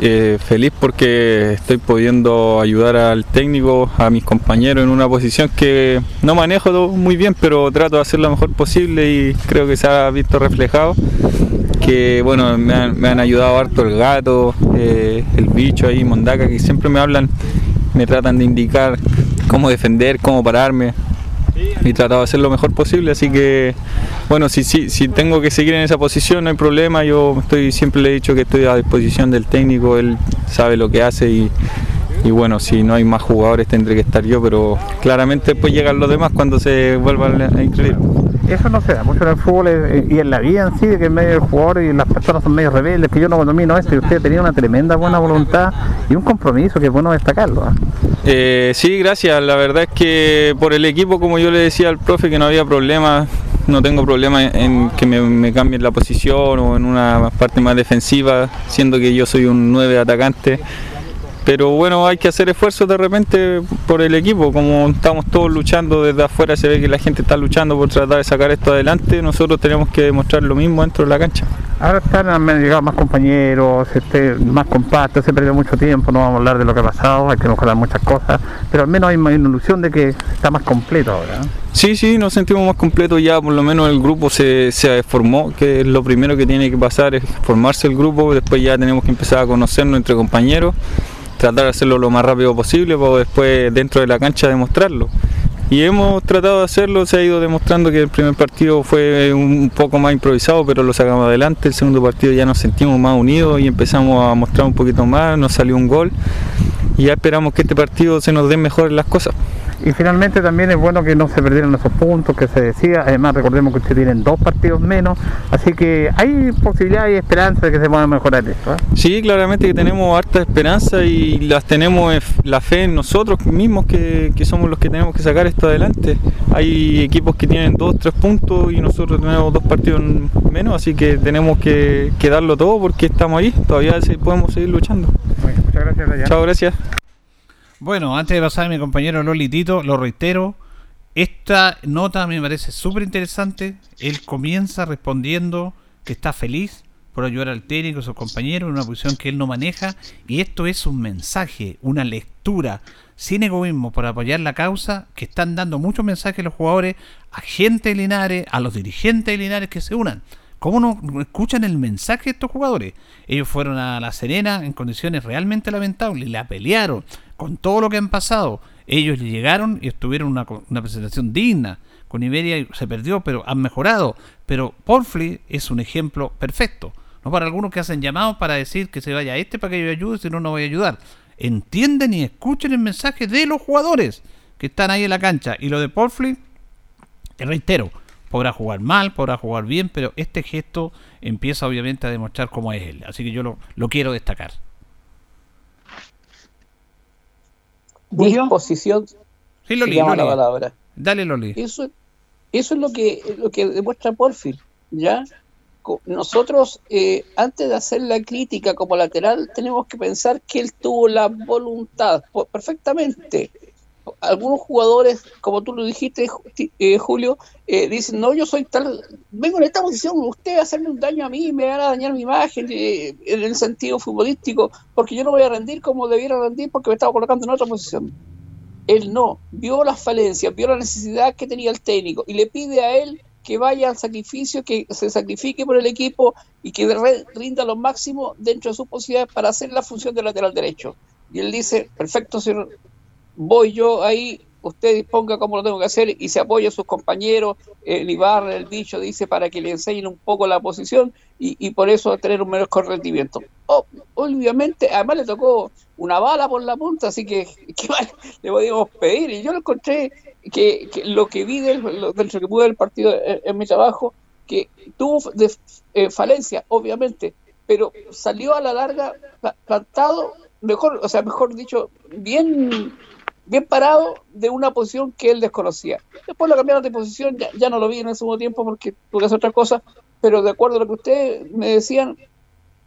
Eh, feliz porque estoy pudiendo ayudar al técnico, a mis compañeros en una posición que no manejo muy bien, pero trato de hacer lo mejor posible y creo que se ha visto reflejado. Que bueno, me han, me han ayudado harto el gato, eh, el bicho ahí, Mondaca, que siempre me hablan, me tratan de indicar cómo defender, cómo pararme y tratado de hacer lo mejor posible, así que bueno, si, si, si tengo que seguir en esa posición no hay problema, yo estoy siempre le he dicho que estoy a disposición del técnico, él sabe lo que hace y, y bueno, si no hay más jugadores tendré que estar yo, pero claramente después llegan los demás cuando se vuelvan a inscribir. Eso no se da mucho en el fútbol eh, y en la vida en sí, de que en medio del jugador y las personas son medio rebeldes, que yo no domino esto y usted tenía una tremenda buena voluntad y un compromiso que es bueno destacarlo. ¿ah? Eh, sí, gracias. La verdad es que por el equipo, como yo le decía al profe, que no había problema, no tengo problema en que me, me cambien la posición o en una parte más defensiva, siendo que yo soy un 9 atacante. Pero bueno, hay que hacer esfuerzos de repente por el equipo, como estamos todos luchando desde afuera, se ve que la gente está luchando por tratar de sacar esto adelante, nosotros tenemos que demostrar lo mismo dentro de la cancha. Ahora están, han llegado más compañeros, este, más compactos, se perdió mucho tiempo, no vamos a hablar de lo que ha pasado, hay que mejorar muchas cosas, pero al menos hay una ilusión de que está más completo ahora. ¿no? Sí, sí, nos sentimos más completos ya, por lo menos el grupo se, se formó, que es lo primero que tiene que pasar, es formarse el grupo, después ya tenemos que empezar a conocernos entre compañeros, tratar de hacerlo lo más rápido posible para después dentro de la cancha demostrarlo. Y hemos tratado de hacerlo, se ha ido demostrando que el primer partido fue un poco más improvisado, pero lo sacamos adelante, el segundo partido ya nos sentimos más unidos y empezamos a mostrar un poquito más, nos salió un gol y ya esperamos que este partido se nos den mejor las cosas. Y finalmente también es bueno que no se perdieran esos puntos que se decía. Además, recordemos que ustedes tienen dos partidos menos. Así que hay posibilidad y esperanza de que se pueda mejorar esto. ¿eh? Sí, claramente que tenemos harta esperanza y las tenemos la fe en nosotros mismos que, que somos los que tenemos que sacar esto adelante. Hay equipos que tienen dos, tres puntos y nosotros tenemos dos partidos menos, así que tenemos que, que darlo todo porque estamos ahí. Todavía podemos seguir luchando. Bueno, muchas gracias, Ryan. Chao, gracias. Bueno, antes de pasar a mi compañero Loli Tito, lo reitero, esta nota me parece súper interesante. Él comienza respondiendo que está feliz por ayudar al técnico, a sus compañeros, en una posición que él no maneja. Y esto es un mensaje, una lectura sin egoísmo por apoyar la causa, que están dando muchos mensajes los jugadores, a gente de Linares, a los dirigentes de Linares que se unan. ¿Cómo no escuchan el mensaje de estos jugadores? Ellos fueron a La Serena en condiciones realmente lamentables, la pelearon con todo lo que han pasado. Ellos llegaron y estuvieron una, una presentación digna. Con Iberia se perdió, pero han mejorado. Pero Porfli es un ejemplo perfecto. No para algunos que hacen llamados para decir que se vaya este para que yo ayude, si no, no voy a ayudar. Entienden y escuchen el mensaje de los jugadores que están ahí en la cancha. Y lo de Porfli, te reitero, podrá jugar mal, podrá jugar bien, pero este gesto empieza obviamente a demostrar cómo es él. Así que yo lo quiero destacar. Disposición. Sí, Loli, Loli. la palabra. Dale, Loli. Eso, eso es lo que, lo que demuestra Porfir, ¿ya? Nosotros, eh, antes de hacer la crítica como lateral, tenemos que pensar que él tuvo la voluntad, perfectamente. Algunos jugadores, como tú lo dijiste, eh, Julio, eh, dicen, no, yo soy tal, vengo en esta posición, usted va a hacerme un daño a mí, me van a dañar mi imagen eh, en el sentido futbolístico, porque yo no voy a rendir como debiera rendir porque me estaba colocando en otra posición él no, vio las falencias, vio la necesidad que tenía el técnico y le pide a él que vaya al sacrificio, que se sacrifique por el equipo y que rinda lo máximo dentro de sus posibilidades para hacer la función de lateral derecho. Y él dice, perfecto, señor, voy yo ahí, usted disponga cómo lo tengo que hacer y se apoya a sus compañeros, el Ibarra, el bicho, dice, para que le enseñen un poco la posición y, por eso tener un mejor rendimiento. Oh, obviamente, además le tocó una bala por la punta, así que ¿qué más le podíamos pedir? Y yo lo encontré que, lo que vi del, lo- dentro que pude del partido en, mi trabajo, que tuvo de, eh, falencia, obviamente, pero salió a la larga pla- plantado, mejor, o sea, mejor dicho, bien bien parado de una posición que él desconocía. Después lo cambiaron de posición, ya, no lo vi en ese segundo tiempo porque tuve que hacer otra cosa, pero de acuerdo a lo que ustedes me decían,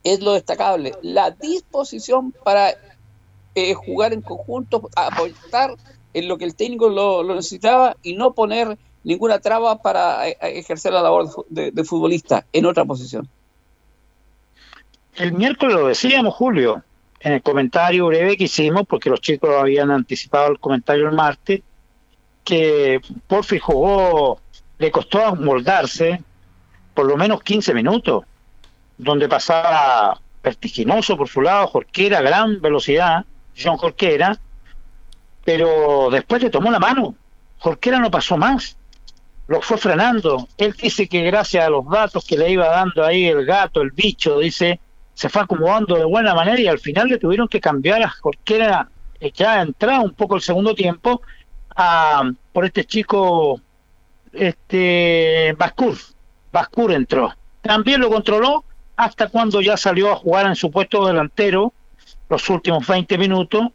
es lo destacable, la disposición para eh, jugar en conjunto, aportar en lo que el técnico lo, necesitaba y no poner ninguna traba para eh, ejercer la labor de, de futbolista en otra posición. el miércoles lo decíamos, Julio, en el comentario breve que hicimos, porque los chicos habían anticipado el comentario el martes, que Porfi jugó, le costó moldarse por lo menos 15 minutos, donde pasaba vertiginoso por su lado, Jorquera, gran velocidad, John Jorquera, pero después le tomó la mano. Jorquera no pasó más, lo fue frenando. Él dice que gracias a los datos que le iba dando ahí el gato, el bicho, dice, se fue acomodando de buena manera y al final le tuvieron que cambiar a Jorquera, eh, ya entrado un poco el segundo tiempo, a, por este chico, este Bascur. Bascur entró. También lo controló hasta cuando ya salió a jugar en su puesto delantero los últimos 20 minutos,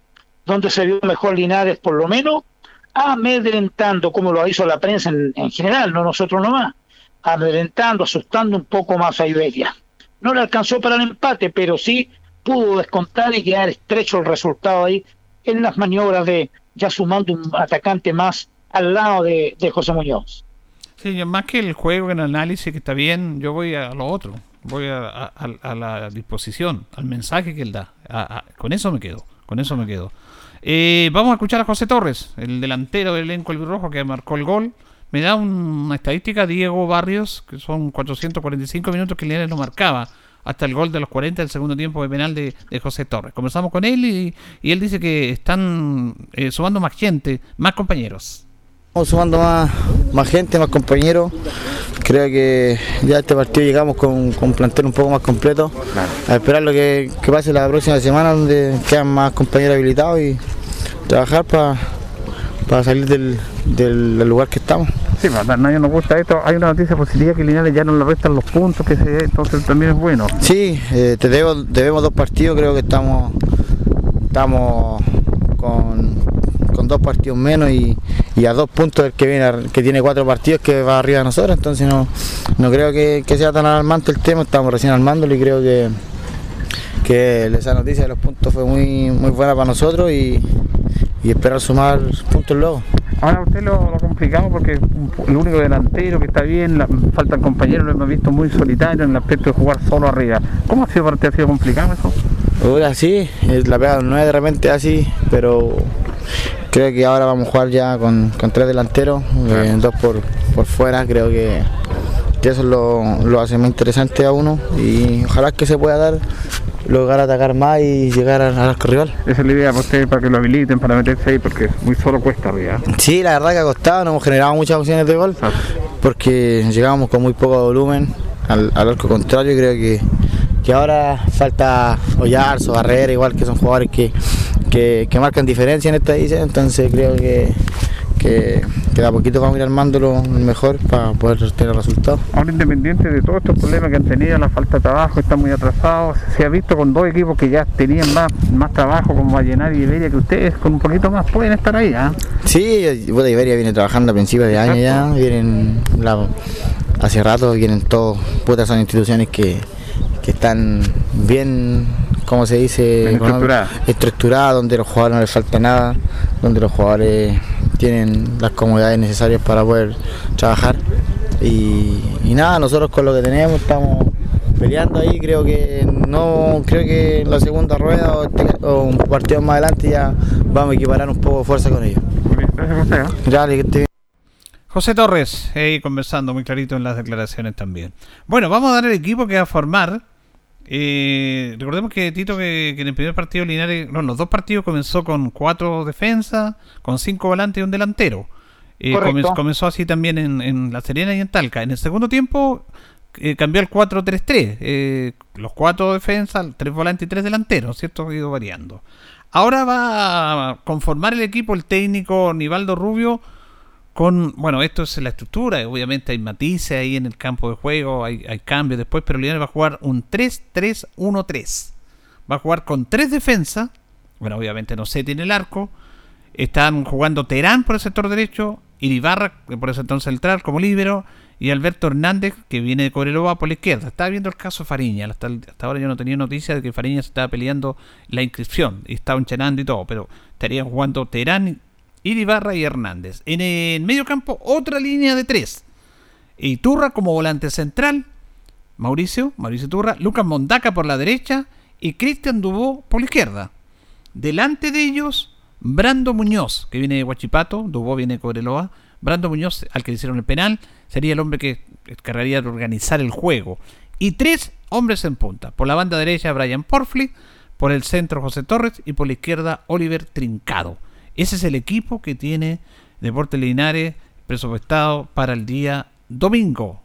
donde se vio mejor Linares por lo menos amedrentando, como lo hizo la prensa en, en general, no nosotros nomás, amedrentando, asustando un poco más a Iberia. No le alcanzó para el empate, pero sí pudo descontar y quedar estrecho el resultado ahí en las maniobras de ya sumando un atacante más al lado de, José Muñoz. Sí, más que el juego en análisis que está bien, yo voy a lo otro. Voy a, la disposición, al mensaje que él da. Con eso me quedo. Con eso me quedo. Eh, vamos a escuchar a José Torres, el delantero del elenco albirrojo que marcó el gol. Me da un- una estadística Diego Barrios, que son 445 minutos que Linares no marcaba hasta el gol de los 40 del segundo tiempo de penal de, de José Torres. Conversamos con él y, y él dice que están eh, sumando más gente, más compañeros. Estamos sumando más, más gente, más compañeros. Creo que ya este partido llegamos con, con un plantel un poco más completo. A esperar lo que, que pase la próxima semana, donde quedan más compañeros habilitados y trabajar para salir del, del lugar que estamos. Sí, pues, a nadie nos gusta esto. Hay una noticia positiva que Linares ya no le restan los puntos, que se, entonces también es bueno. Sí, eh, te debemos dos partidos, creo que estamos, estamos con, dos partidos menos y, a dos puntos del que viene que tiene cuatro partidos que va arriba de nosotros, entonces no, no creo que, que sea tan alarmante el tema, estamos recién armándolo y creo que, que esa noticia de los puntos fue muy, muy buena para nosotros y, y esperar sumar puntos luego. Ahora usted lo, lo complicado porque el único delantero que está bien, la, faltan compañeros, lo hemos visto muy solitario en el aspecto de jugar solo arriba. ¿Cómo ha sido para usted? ¿Ha sido complicado eso? Ahora sí, la pega no es de repente así, pero creo que ahora vamos a jugar ya con, con tres delanteros, eh, dos por, por fuera, creo que, que eso lo, lo hace más interesante a uno y ojalá que se pueda dar, lograr atacar más y llegar al arco rival. Esa es la idea para usted, para que lo habiliten, para meterse ahí, porque muy solo cuesta arriba. Sí, la verdad que ha costado, no hemos generado muchas opciones de gol porque llegábamos con muy poco volumen al, al arco contrario y creo que, que ahora falta Ollarzo, Barrera, igual que son jugadores que, que, que marcan diferencia en esta edición, entonces creo que, que, que de a poquito vamos a ir armándolo mejor para poder tener resultados. Ahora independiente de todos estos problemas que han tenido, la falta de trabajo, están muy atrasados, se ha visto con dos equipos que ya tenían más, más trabajo como Vallenar y Iberia que ustedes con un poquito más pueden estar ahí, ¿ah? Sí, bueno, Iberia viene trabajando a principios de año ya, vienen la- hace rato, vienen todos, putas son instituciones que, que están bien, ¿cómo se dice? Bien estructuradas. Estructuradas, donde a los jugadores no les falta nada, donde los jugadores tienen las comodidades necesarias para poder trabajar. Y, y nada, nosotros con lo que tenemos estamos peleando ahí, creo que no, creo que en la segunda rueda o, este- o un partido más adelante ya vamos a equiparar un poco de fuerza con ellos. José Torres, ahí conversando muy clarito en las declaraciones también. Bueno, vamos a dar el equipo que va a formar. Eh, recordemos que Tito, que, que en el primer partido Linares, no, los dos partidos comenzó con cuatro defensas, con cinco volantes y un delantero. Eh, comenzó así también en, en La Serena y en Talca. En el segundo tiempo eh, cambió al 4-3-3. eh, los cuatro defensas, tres volantes y tres delanteros, ¿cierto? Ha ido variando. Ahora va a conformar el equipo el técnico Nivaldo Rubio con, bueno, esto es la estructura, obviamente hay matices ahí en el campo de juego, hay, hay cambios después, pero Linares va a jugar un 3-3-1-3. Va a jugar con tres defensas, bueno, obviamente no sé, tiene el arco, están jugando Terán por el sector derecho, Iribarra por el sector central como líbero, y Alberto Hernández, que viene de Cobreloa por la izquierda. Estaba viendo el caso Fariña, hasta, ahora yo no tenía noticia de que Fariña se estaba peleando la inscripción, y estaba enchanando y todo, pero estarían jugando Terán, Iribarra y Hernández. En el medio campo, otra línea de tres. Iturra como volante central, Mauricio, Mauricio Turra, Lucas Mondaca por la derecha y Cristian Dubó por la izquierda. Delante de ellos, Brando Muñoz, que viene de Huachipato, Dubó viene de Cobreloa. Brando Muñoz, al que le hicieron el penal, sería el hombre que encargaría organizar el juego. Y tres hombres en punta. Por la banda derecha, Brian Porfli, por el centro, José Torres, y por la izquierda, Oliver Trincado. Ese es el equipo que tiene Deportes Linares presupuestado para el día domingo.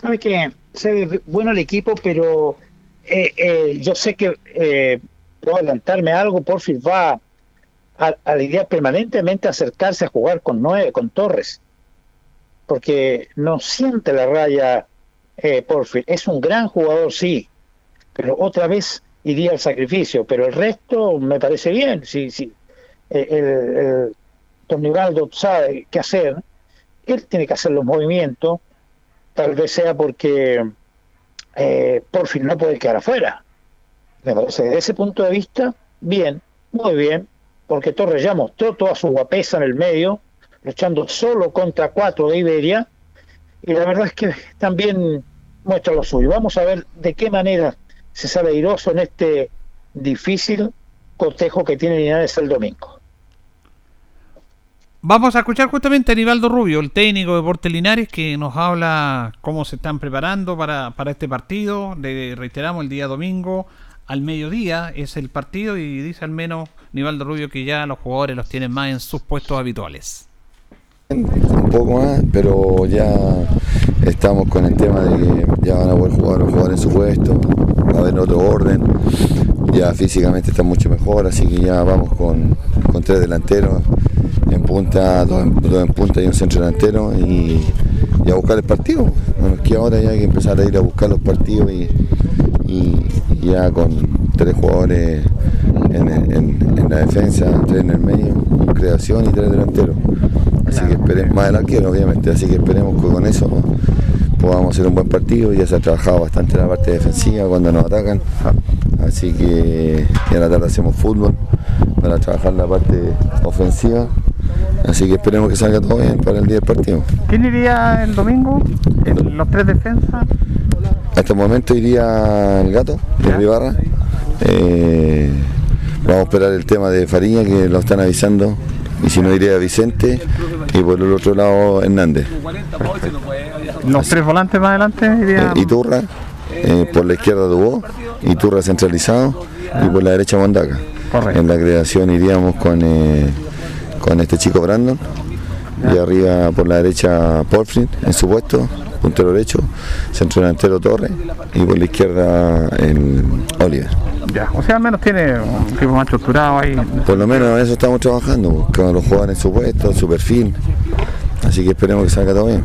Sabe que se ve bueno el equipo, pero eh, eh, yo sé que eh, puedo adelantarme algo. Porfis va a, la idea permanentemente acercarse a jugar con nueve, con Torres, porque no siente la raya eh, Porfis. Es un gran jugador, sí, pero otra vez iría al sacrificio. Pero el resto me parece bien. Si, si eh, el, el Don Nivaldo sabe qué hacer, él tiene que hacer los movimientos. Tal vez sea porque eh, Porfis no puede quedar afuera. Me parece desde ese punto de vista, bien, muy bien, porque Torres ya mostró toda su guapesa en el medio, luchando solo contra cuatro de Iberia, y la verdad es que también muestra lo suyo. Vamos a ver de qué manera se sale airoso en este difícil cotejo que tiene Linares el domingo. Vamos a escuchar justamente a Nivaldo Rubio, el técnico de Deportes Linares, que nos habla cómo se están preparando para, para este partido. Le reiteramos el día domingo al mediodía es el partido y dice al menos Nivaldo Rubio que ya los jugadores los tienen más en sus puestos habituales. Un poco más, pero ya estamos con el tema de que ya van a poder jugar los jugadores en su puesto, va a haber otro orden, ya físicamente está mucho mejor, así que ya vamos con, con tres delanteros, en punta, dos en, dos en punta y un centro delantero y, y a buscar el partido. Bueno, es que ahora ya hay que empezar a ir a buscar los partidos y, y- y ya con tres jugadores en, en- en la defensa, tres en el medio, creación y tres delanteros. Así que esperemos, más el arquero obviamente, así que esperemos que con eso podamos hacer un buen partido. Ya se ha trabajado bastante la parte defensiva cuando nos atacan. Así que ya en la tarde hacemos fútbol para trabajar la parte ofensiva. Así que esperemos que salga todo bien para el día del partido. ¿Quién iría el domingo? En los tres defensas. Hasta el momento iría el gato, de Ibarra. Eh, vamos a esperar el tema de Fariña que lo están avisando. Y si no iría Vicente y por el otro lado Hernández. Los tres volantes más adelante iría. Eh, Iturra, eh, por la izquierda Dubó, Iturra centralizado y por la derecha Mondaca. En la creación iríamos con, eh, con este chico Brandon y arriba por la derecha Porfrin en su puesto, puntero derecho, centro delantero Torres y por la izquierda el Oliver. Ya, o sea, al menos tiene un equipo más estructurado ahí. Por lo menos en eso estamos trabajando, buscando los jugadores en su puesto, en su perfil. Así que esperemos que salga todo bien.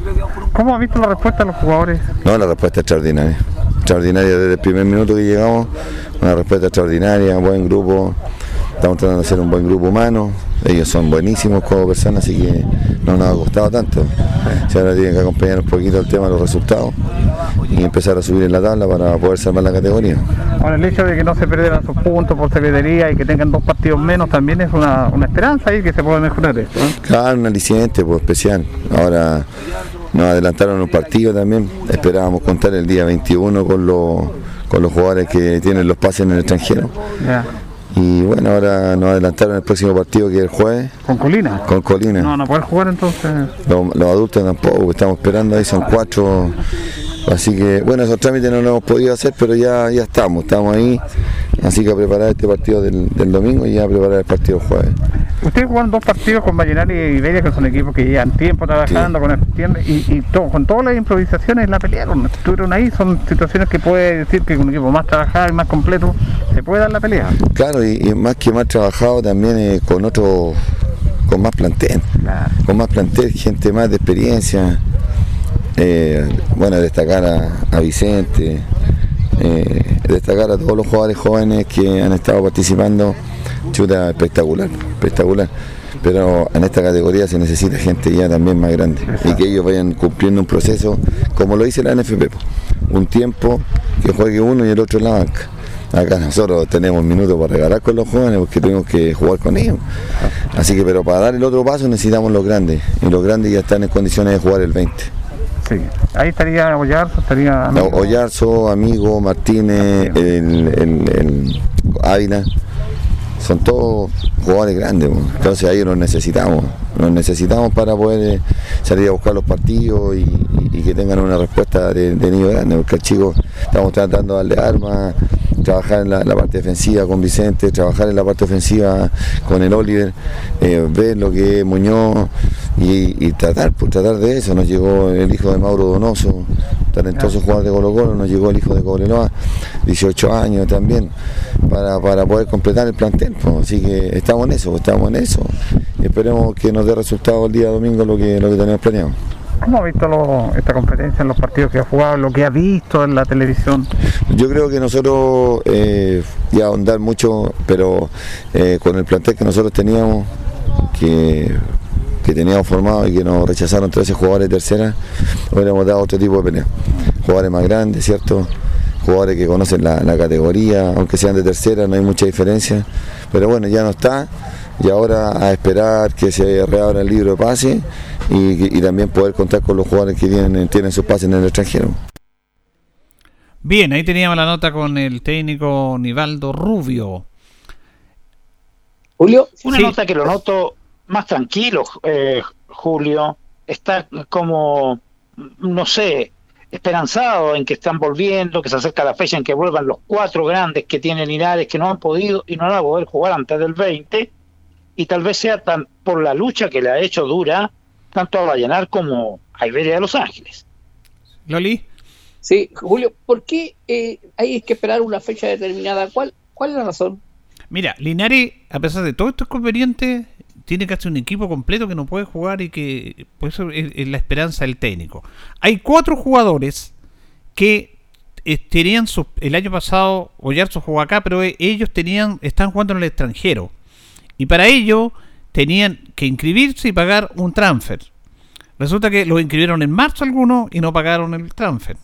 ¿Cómo ha visto la respuesta de los jugadores? No, la respuesta es extraordinaria. Extraordinaria desde el primer minuto que llegamos. Una respuesta extraordinaria, buen grupo. Estamos tratando de hacer un buen grupo humano. Ellos son buenísimos como personas, así que no nos ha costado tanto. Si ahora tienen que acompañar un poquito el tema de los resultados y empezar a subir en la tabla para poder salvar la categoría. Bueno, el hecho de que no se perdieran sus puntos por secretaría y que tengan dos partidos menos también es una, una esperanza ahí que se puede mejorar esto. ¿eh? Claro, un aliciente pues, especial. Ahora nos adelantaron un partido también. Esperábamos contar el día 21 con los, con los jugadores que tienen los pases en el extranjero. Y bueno, ahora nos adelantaron el próximo partido que es el jueves. ¿Con Colina? Con Colina. No, no pueden jugar entonces. Los, los adultos tampoco, estamos esperando ahí, son cuatro. Así que, bueno, esos trámites no los hemos podido hacer, pero ya, ya estamos, estamos ahí. Así que a preparar este partido del, del domingo y ya a preparar el partido el jueves. Ustedes jugaron dos partidos con Vallenar y Iberia, que son equipos que llevan tiempo trabajando con ¿entiendes? y, y todo, con todas las improvisaciones la pelea, con estuvieron ahí, son situaciones que puede decir que con un equipo más trabajado y más completo se puede dar la pelea. Claro, y, y más que más trabajado también eh, con otro, con más plantel, con más plantel, gente más de experiencia. Eh, bueno, destacar a, Vicente, eh, destacar a todos los jugadores jóvenes que han estado participando, chuta espectacular, espectacular. Pero en esta categoría se necesita gente ya también más grande y que ellos vayan cumpliendo un proceso, como lo dice la NFP, un tiempo que juegue uno y el otro en la banca. Acá nosotros tenemos minutos para regalar con los jóvenes porque tenemos que jugar con ellos. Así que, pero para dar el otro paso necesitamos los grandes y los grandes ya están en condiciones de jugar el 20. Sí, ahí estaría Ollarzo, estaría... No, Oyarzo, Amigo, Martínez, el, el- el Ávila, son todos jugadores grandes, entonces ahí nos necesitamos, nos necesitamos para poder eh, salir a buscar los partidos y, y- y que tengan una respuesta de, de nivel grande, porque chico estamos tratando de darle armas, trabajar en la, la parte defensiva con Vicente, trabajar en la parte ofensiva con el Oliver, eh, ver lo que es Muñoz y, y tratar, pues tratar de eso, nos llegó el hijo de Mauro Donoso, talentoso jugador de Colo Colo, nos llegó el hijo de Cobreloa, 18 años también, para, para poder completar el plantel. pues. Así que estamos en eso, estamos en eso. Esperemos que nos dé resultado el día domingo lo que, lo que tenemos planeado. ¿Cómo ha visto esta competencia en los partidos que ha jugado, lo que ha visto en la televisión? Yo creo que nosotros, eh, y a ahondar mucho, pero eh, con el plantel que nosotros teníamos, que, que teníamos formado y que nos rechazaron 13 jugadores de tercera, hubiéramos dado otro tipo de pelea. Jugadores más grandes, ¿cierto? Jugadores que conocen la, la categoría, aunque sean de tercera, no hay mucha diferencia. Pero bueno, ya no está. Y ahora a esperar que se reabra el libro de pase y, y también poder contar con los jugadores que tienen, tienen sus pases en el extranjero. Bien, ahí teníamos la nota con el técnico Nivaldo Rubio. Julio. Una Sí. nota que lo noto más tranquilo, eh, Julio. Está como, no sé, esperanzado en que están volviendo, que se acerca la fecha en que vuelvan los cuatro grandes que tienen Linares, que no han podido y no van a poder jugar antes del 20. Y tal vez sea tan por la lucha que le ha hecho dura tanto a Vallenar como a Iberia de Los Ángeles. Loli. Sí, Julio, ¿por qué eh, hay que esperar una fecha determinada? ¿Cuál, cuál es la razón? Mira, Linares, a pesar de todo esto inconveniente, tiene casi un equipo completo que no puede jugar y que por eso es, es la esperanza del técnico. Hay cuatro jugadores que eh, tenían su, el año pasado, Oyarzo jugó acá, pero eh, ellos tenían, están jugando en el extranjero. Y para ello tenían que inscribirse y pagar un transfer. Resulta que lo inscribieron en marzo algunos y no pagaron el transfer.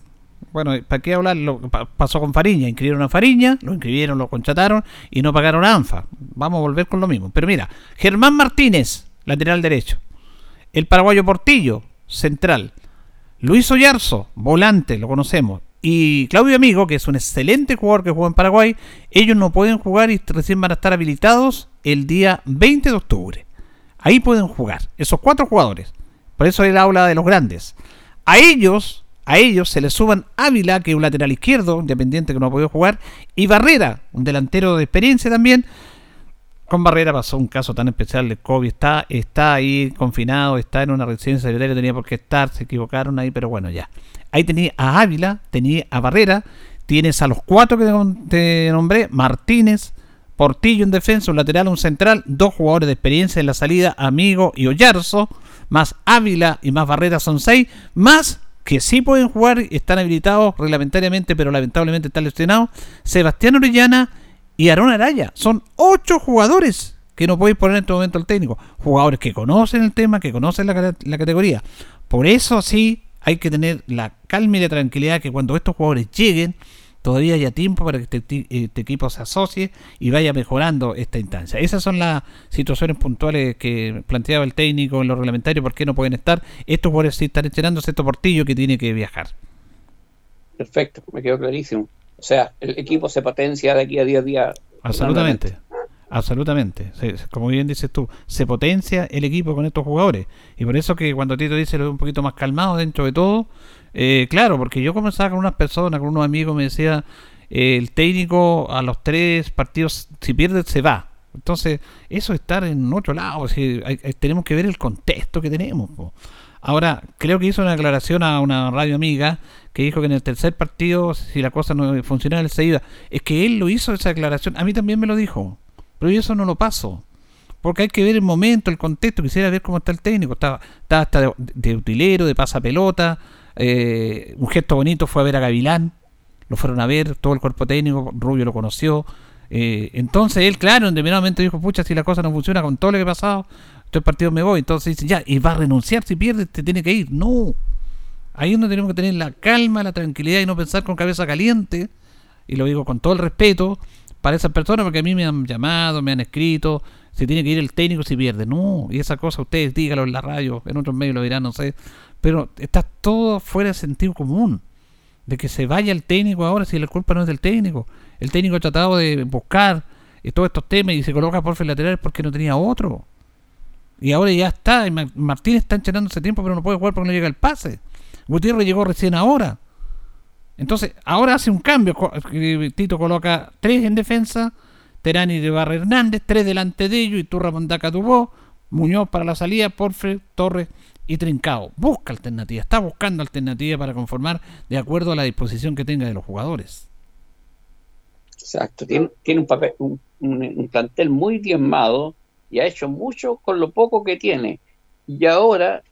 Bueno, ¿para qué hablar? Lo pa- pasó con Fariña. Inscribieron a Fariña, lo inscribieron, lo contrataron y no pagaron a ANFA. Vamos a volver con lo mismo. Pero mira, Germán Martínez, lateral derecho. El paraguayo Portillo, central. Luis Oyarzo, volante, lo conocemos. Y Claudio Amigo, que es un excelente jugador que juega en Paraguay, ellos no pueden jugar y recién van a estar habilitados el día 20 de octubre. Ahí pueden jugar, esos cuatro jugadores. Por eso él habla de los grandes. A ellos, a ellos se les suban Ávila, que es un lateral izquierdo, independiente que no ha podido jugar, y Barrera, un delantero de experiencia también. Con Barrera pasó un caso tan especial de COVID. Está, está ahí confinado, está en una residencia sanitaria, tenía por qué estar, se equivocaron ahí, pero bueno, ya. Ahí tenía a Ávila, tenía a Barrera, tienes a los cuatro que te- nombré, Martínez, Portillo en defensa, un lateral, un central, dos jugadores de experiencia en la salida, Amigo y Oyarzo, más Ávila y más Barrera son seis, más que sí pueden jugar, están habilitados reglamentariamente, pero lamentablemente están lesionados, Sebastián Orellana y Aarón Araya. Son ocho jugadores que no podéis poner en este momento el técnico. Jugadores que conocen el tema, que conocen la categoría. Por eso sí hay que tener la calma y la tranquilidad que cuando estos jugadores lleguen, todavía haya tiempo para que este, este equipo se asocie y vaya mejorando esta instancia. Esas son las situaciones puntuales que planteaba el técnico en lo reglamentario, por qué no pueden estar. Estos jugadores sí están esperando este portillo que tiene que viajar. Perfecto, me quedó clarísimo. O sea, el equipo se potencia de aquí a 10 días. Absolutamente. Absolutamente. Se- como bien dices tú, se potencia el equipo con estos jugadores. Y por eso que cuando Tito dice lo un poquito más calmado dentro de todo, eh, claro, porque yo comenzaba con unas personas, con unos amigos, me decía, eh, el técnico a los tres partidos, si pierde, se va. Entonces, eso es estar en otro lado. decir, hay- tenemos que ver el contexto que tenemos. Ahora, creo que hizo una aclaración a una radio amiga que dijo que en el tercer partido, si la cosa no funcionaba, él se iba. Es que él lo hizo esa aclaración. A mí también me lo dijo. Pero yo eso no lo paso. Porque hay que ver el momento, el contexto. Quisiera ver cómo está el técnico. Estaba, hasta de, utilero, de pasapelota. Eh, un gesto bonito fue a ver a Gavilán. Lo fueron a ver, todo el cuerpo técnico. Rubio lo conoció. Eh, entonces él, claro, en determinado momento dijo, pucha, si la cosa no funciona con todo lo que ha pasado, estos partidos me voy. Entonces dice, ya, y va a renunciar si pierde, te tiene que ir. No. Ahí uno tenemos que tener la calma, la tranquilidad y no pensar con cabeza caliente. Y lo digo con todo el respeto para esas personas, porque a mí me han llamado, me han escrito, Si tiene que ir el técnico si pierde. No, y esa cosa ustedes díganlo en la radio, en otros medios lo dirán, no sé. Pero está todo fuera de sentido común. De que se vaya el técnico ahora si la culpa no es del técnico. El técnico ha tratado de buscar todos estos temas y se coloca por lateral porque no tenía otro. Y ahora ya está. y Ma- Martínez está entrenando ese tiempo, pero no puede jugar porque no llega el pase. Gutiérrez llegó recién ahora. Entonces, ahora hace un cambio. Tito coloca tres en defensa. Terani de Barra Hernández, tres delante de ellos. Y Turra Mondaca Dubó. Muñoz para la salida. Porfre, Torres y Trincao. Busca alternativa. Está buscando alternativa para conformar de acuerdo a la disposición que tenga de los jugadores. Exacto, tiene, tiene un papel, un- un plantel muy diezmado y ha hecho mucho con lo poco que tiene. Y ahora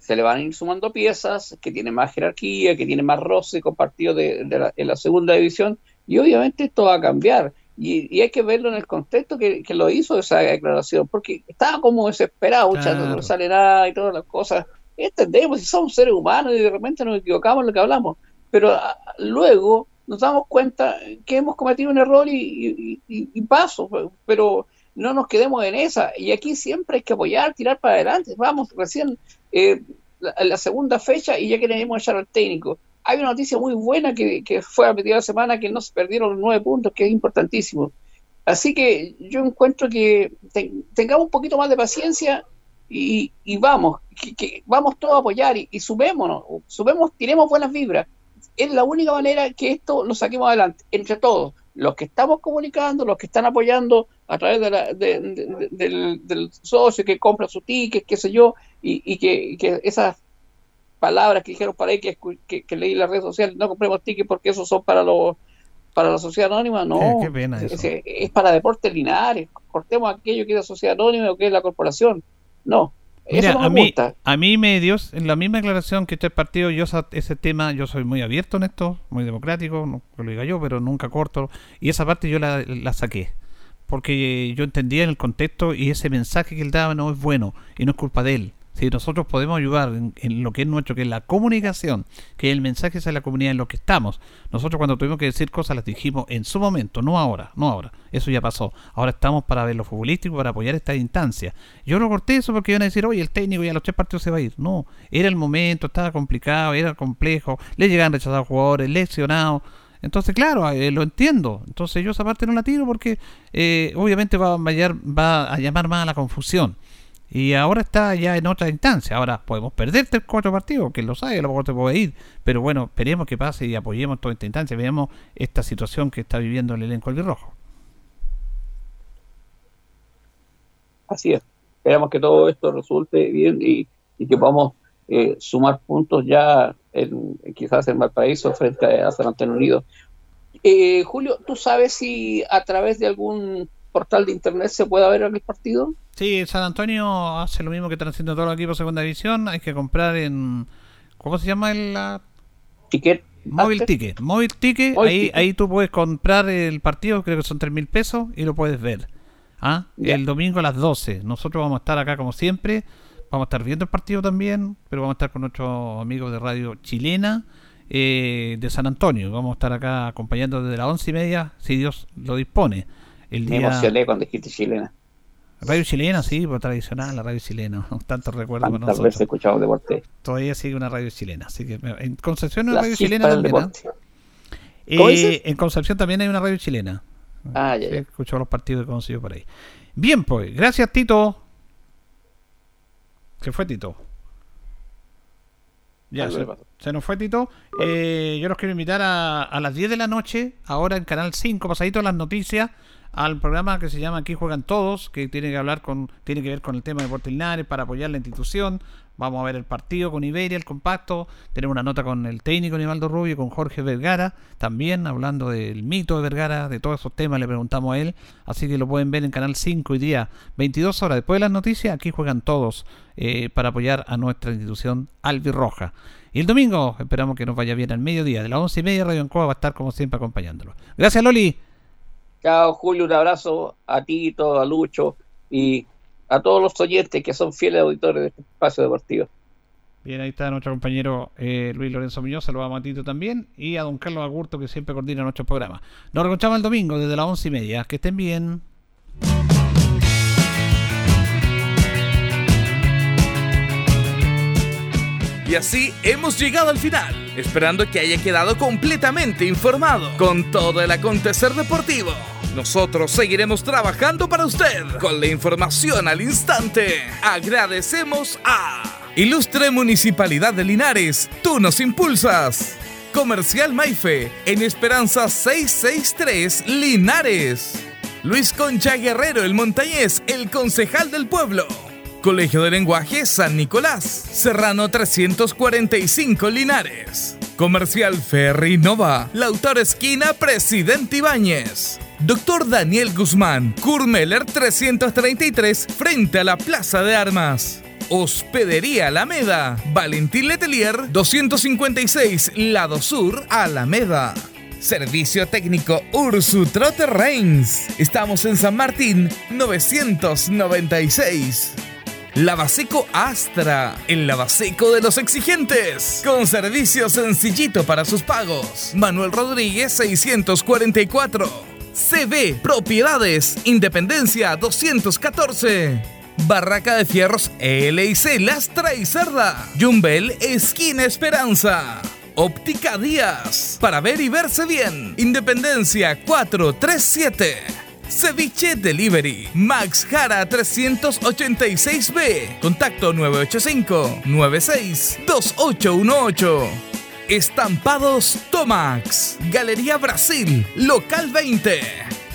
se le van a ir sumando piezas, que tiene más jerarquía, que tiene más roce con partidos de, de la, en la segunda división, y obviamente esto va a cambiar. Y, y hay que verlo en el contexto que, que lo hizo esa declaración, porque estaba como desesperado, Claro. no sale nada y todas las cosas. Entendemos, si somos seres humanos y de repente nos equivocamos en lo que hablamos, pero ah, luego nos damos cuenta que hemos cometido un error y, y- y- y paso, pero no nos quedemos en esa. Y aquí siempre hay que apoyar, tirar para adelante. Vamos, recién eh, la, segunda fecha y ya queremos echar al técnico. Hay una noticia muy buena que, fue a mitad de la semana que no se perdieron los nueve puntos, que es importantísimo. Así que yo encuentro que te- tengamos un poquito más de paciencia y, vamos, que, vamos todos a apoyar y, y sumémonos, sumemos, tiremos buenas vibras. Es la única manera que esto lo saquemos adelante, entre todos, los que estamos comunicando, los que están apoyando a través de la- de- de- de- del, del socio que compra su ticket, qué sé yo, y, y que, que esas palabras que dijeron para ahí que, que, que leí en las redes sociales, no compremos tickets porque esos son para los para la sociedad anónima, no, Qué- qué pena es, eso. es- es para deportes linares, cortemos aquello que es la sociedad anónima o que es la corporación, no, Mira, eso no a me mí, gusta. a mí medios, en la misma declaración que este partido, yo ese tema, yo soy muy abierto en esto, muy democrático, no lo diga yo, pero nunca corto. Y esa parte yo la, la saqué. Porque yo entendía en el contexto y ese mensaje que él daba no es bueno y no es culpa de él. Si nosotros podemos ayudar en, lo que es nuestro, que es la comunicación, que el mensaje es a la comunidad en lo que estamos. Nosotros cuando tuvimos que decir cosas las dijimos en su momento, no ahora, no ahora. Eso ya pasó. Ahora estamos para ver lo futbolístico, para apoyar esta instancia. Yo lo corté eso porque iban a decir, oye, el técnico ya a los tres partidos se va a ir. No, era el momento, estaba complicado, era complejo, le llegaban rechazados jugadores, lesionados. Entonces, claro, eh, lo entiendo. Entonces yo esa parte no la tiro porque eh, obviamente va a, va a llamar más a la confusión. Y ahora está ya en otra instancia. Ahora podemos perder tres cuatro partidos, que lo sabe, a lo mejor te puede ir. Pero bueno, esperemos que pase y apoyemos toda esta instancia. Veamos esta situación que está viviendo el elenco albirrojo. Así es. Esperamos que todo esto resulte bien y, y que podamos eh, sumar puntos ya en, quizás en Valparaíso frente a San Antonio Unido. Eh, Julio, ¿tú sabes si a través de algún portal de internet se puede ver el partido? Sí, San Antonio hace lo mismo que están haciendo todos los equipos de segunda división. Hay que comprar en. ¿Cómo se llama el la... Ticket. Móvil Ticket. Móvil Ticket. Móvil ahí, Ticket. ahí tú puedes comprar el partido, creo que son tres mil pesos, y lo puedes ver. ¿Ah? El domingo a las 12. Nosotros vamos a estar acá como siempre. Vamos a estar viendo el partido también, pero vamos a estar con nuestros amigos de radio chilena eh, de San Antonio. Vamos a estar acá acompañando desde las once y media, si Dios lo dispone. El Me día... emocioné cuando dijiste chilena. Radio chilena, sí, pues tradicional, la radio chilena. Tantos recuerdos con nosotros. veces he escuchado deporte. Todavía sigue una radio chilena. Así que en Concepción hay La una radio chilena también. ¿ah? deporte. ¿Cómo Eh, en Concepción también hay una radio chilena. Ah, ya, ya. escucho los partidos que consiguió por ahí. Bien, pues, gracias Tito. Se fue Tito. Ya, se, nos fue Tito. Eh, yo los quiero invitar a, a las 10 de la noche, ahora en Canal 5, pasadito las noticias, al programa que se llama Aquí Juegan Todos, que tiene que hablar con, tiene que ver con el tema de Deportes Linares para apoyar la institución. Vamos a ver el partido con Iberia, el compacto. Tenemos una nota con el técnico Nivaldo Rubio, con Jorge Vergara, también hablando del mito de Vergara, de todos esos temas, le preguntamos a él. Así que lo pueden ver en Canal 5 hoy día, 22 horas después de las noticias. Aquí juegan todos eh, para apoyar a nuestra institución albirroja. Y el domingo esperamos que nos vaya bien al mediodía, de las 11 y media, Radio Ancoa va a estar como siempre acompañándolo. Gracias, Loli. Chao, Julio, un abrazo a ti, todo, a Lucho y a todos los oyentes que son fieles auditores de este espacio deportivo. Bien, ahí está nuestro compañero eh, Luis Lorenzo Muñoz, saludamos a Matito también y a don Carlos Agurto que siempre coordina nuestro programa. Nos reencontramos el domingo desde las once y media. Que estén bien. Y así hemos llegado al final, esperando que haya quedado completamente informado con todo el acontecer deportivo. Nosotros seguiremos trabajando para usted con la información al instante. Agradecemos a Ilustre Municipalidad de Linares, tú nos impulsas. Comercial Maife, en Esperanza 663, Linares. Luis Concha Guerrero, el montañés, el concejal del pueblo. Colegio de Lenguaje San Nicolás, Serrano 345 Linares. Comercial Ferry Nova, Lautaro Esquina, Presidente Ibáñez. Doctor Daniel Guzmán, Kurmeller 333, frente a la Plaza de Armas. Hospedería Alameda, Valentín Letelier 256, Lado Sur, Alameda. Servicio técnico Ursu Trotter Reigns. Estamos en San Martín 996. Lavaseco Astra, el lavaseco de los exigentes, con servicio sencillito para sus pagos. Manuel Rodríguez 644. CB Propiedades, Independencia 214. Barraca de Fierros LIC Lastra y Cerda. Jumbel Esquina Esperanza. Óptica Díaz. Para ver y verse bien. Independencia 437. Ceviche Delivery. Max Jara 386B. Contacto 985-962818. Estampados Tomax. Galería Brasil. Local 20.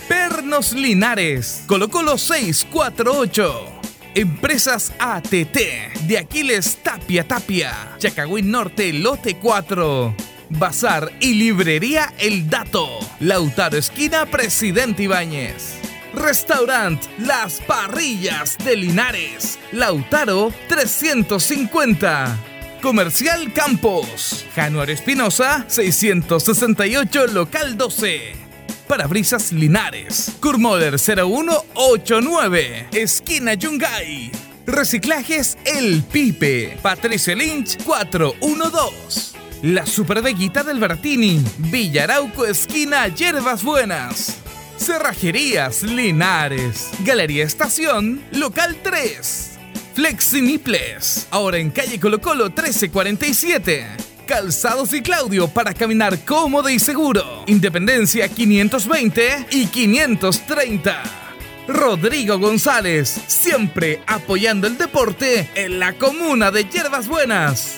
Pernos Linares. Colo Colo 648. Empresas ATT. De Aquiles Tapia Tapia. Chacagüín Norte Lote 4. Bazar y Librería El Dato. Lautaro Esquina Presidente Ibáñez. Restaurant Las Parrillas de Linares. Lautaro 350. Comercial Campos. Januario Espinosa 668 Local 12. Parabrisas Linares. Kurmoder 0189. Esquina Yungay. Reciclajes El Pipe. Patricio Lynch 412. La Superveguita del Bertini. Villarauco Esquina Hierbas Buenas. Cerrajerías Linares. Galería Estación Local 3. Flexiniples. Ahora en calle Colo Colo 1347. Calzados y Claudio para caminar cómodo y seguro. Independencia 520 y 530. Rodrigo González, siempre apoyando el deporte en la comuna de Hierbas Buenas.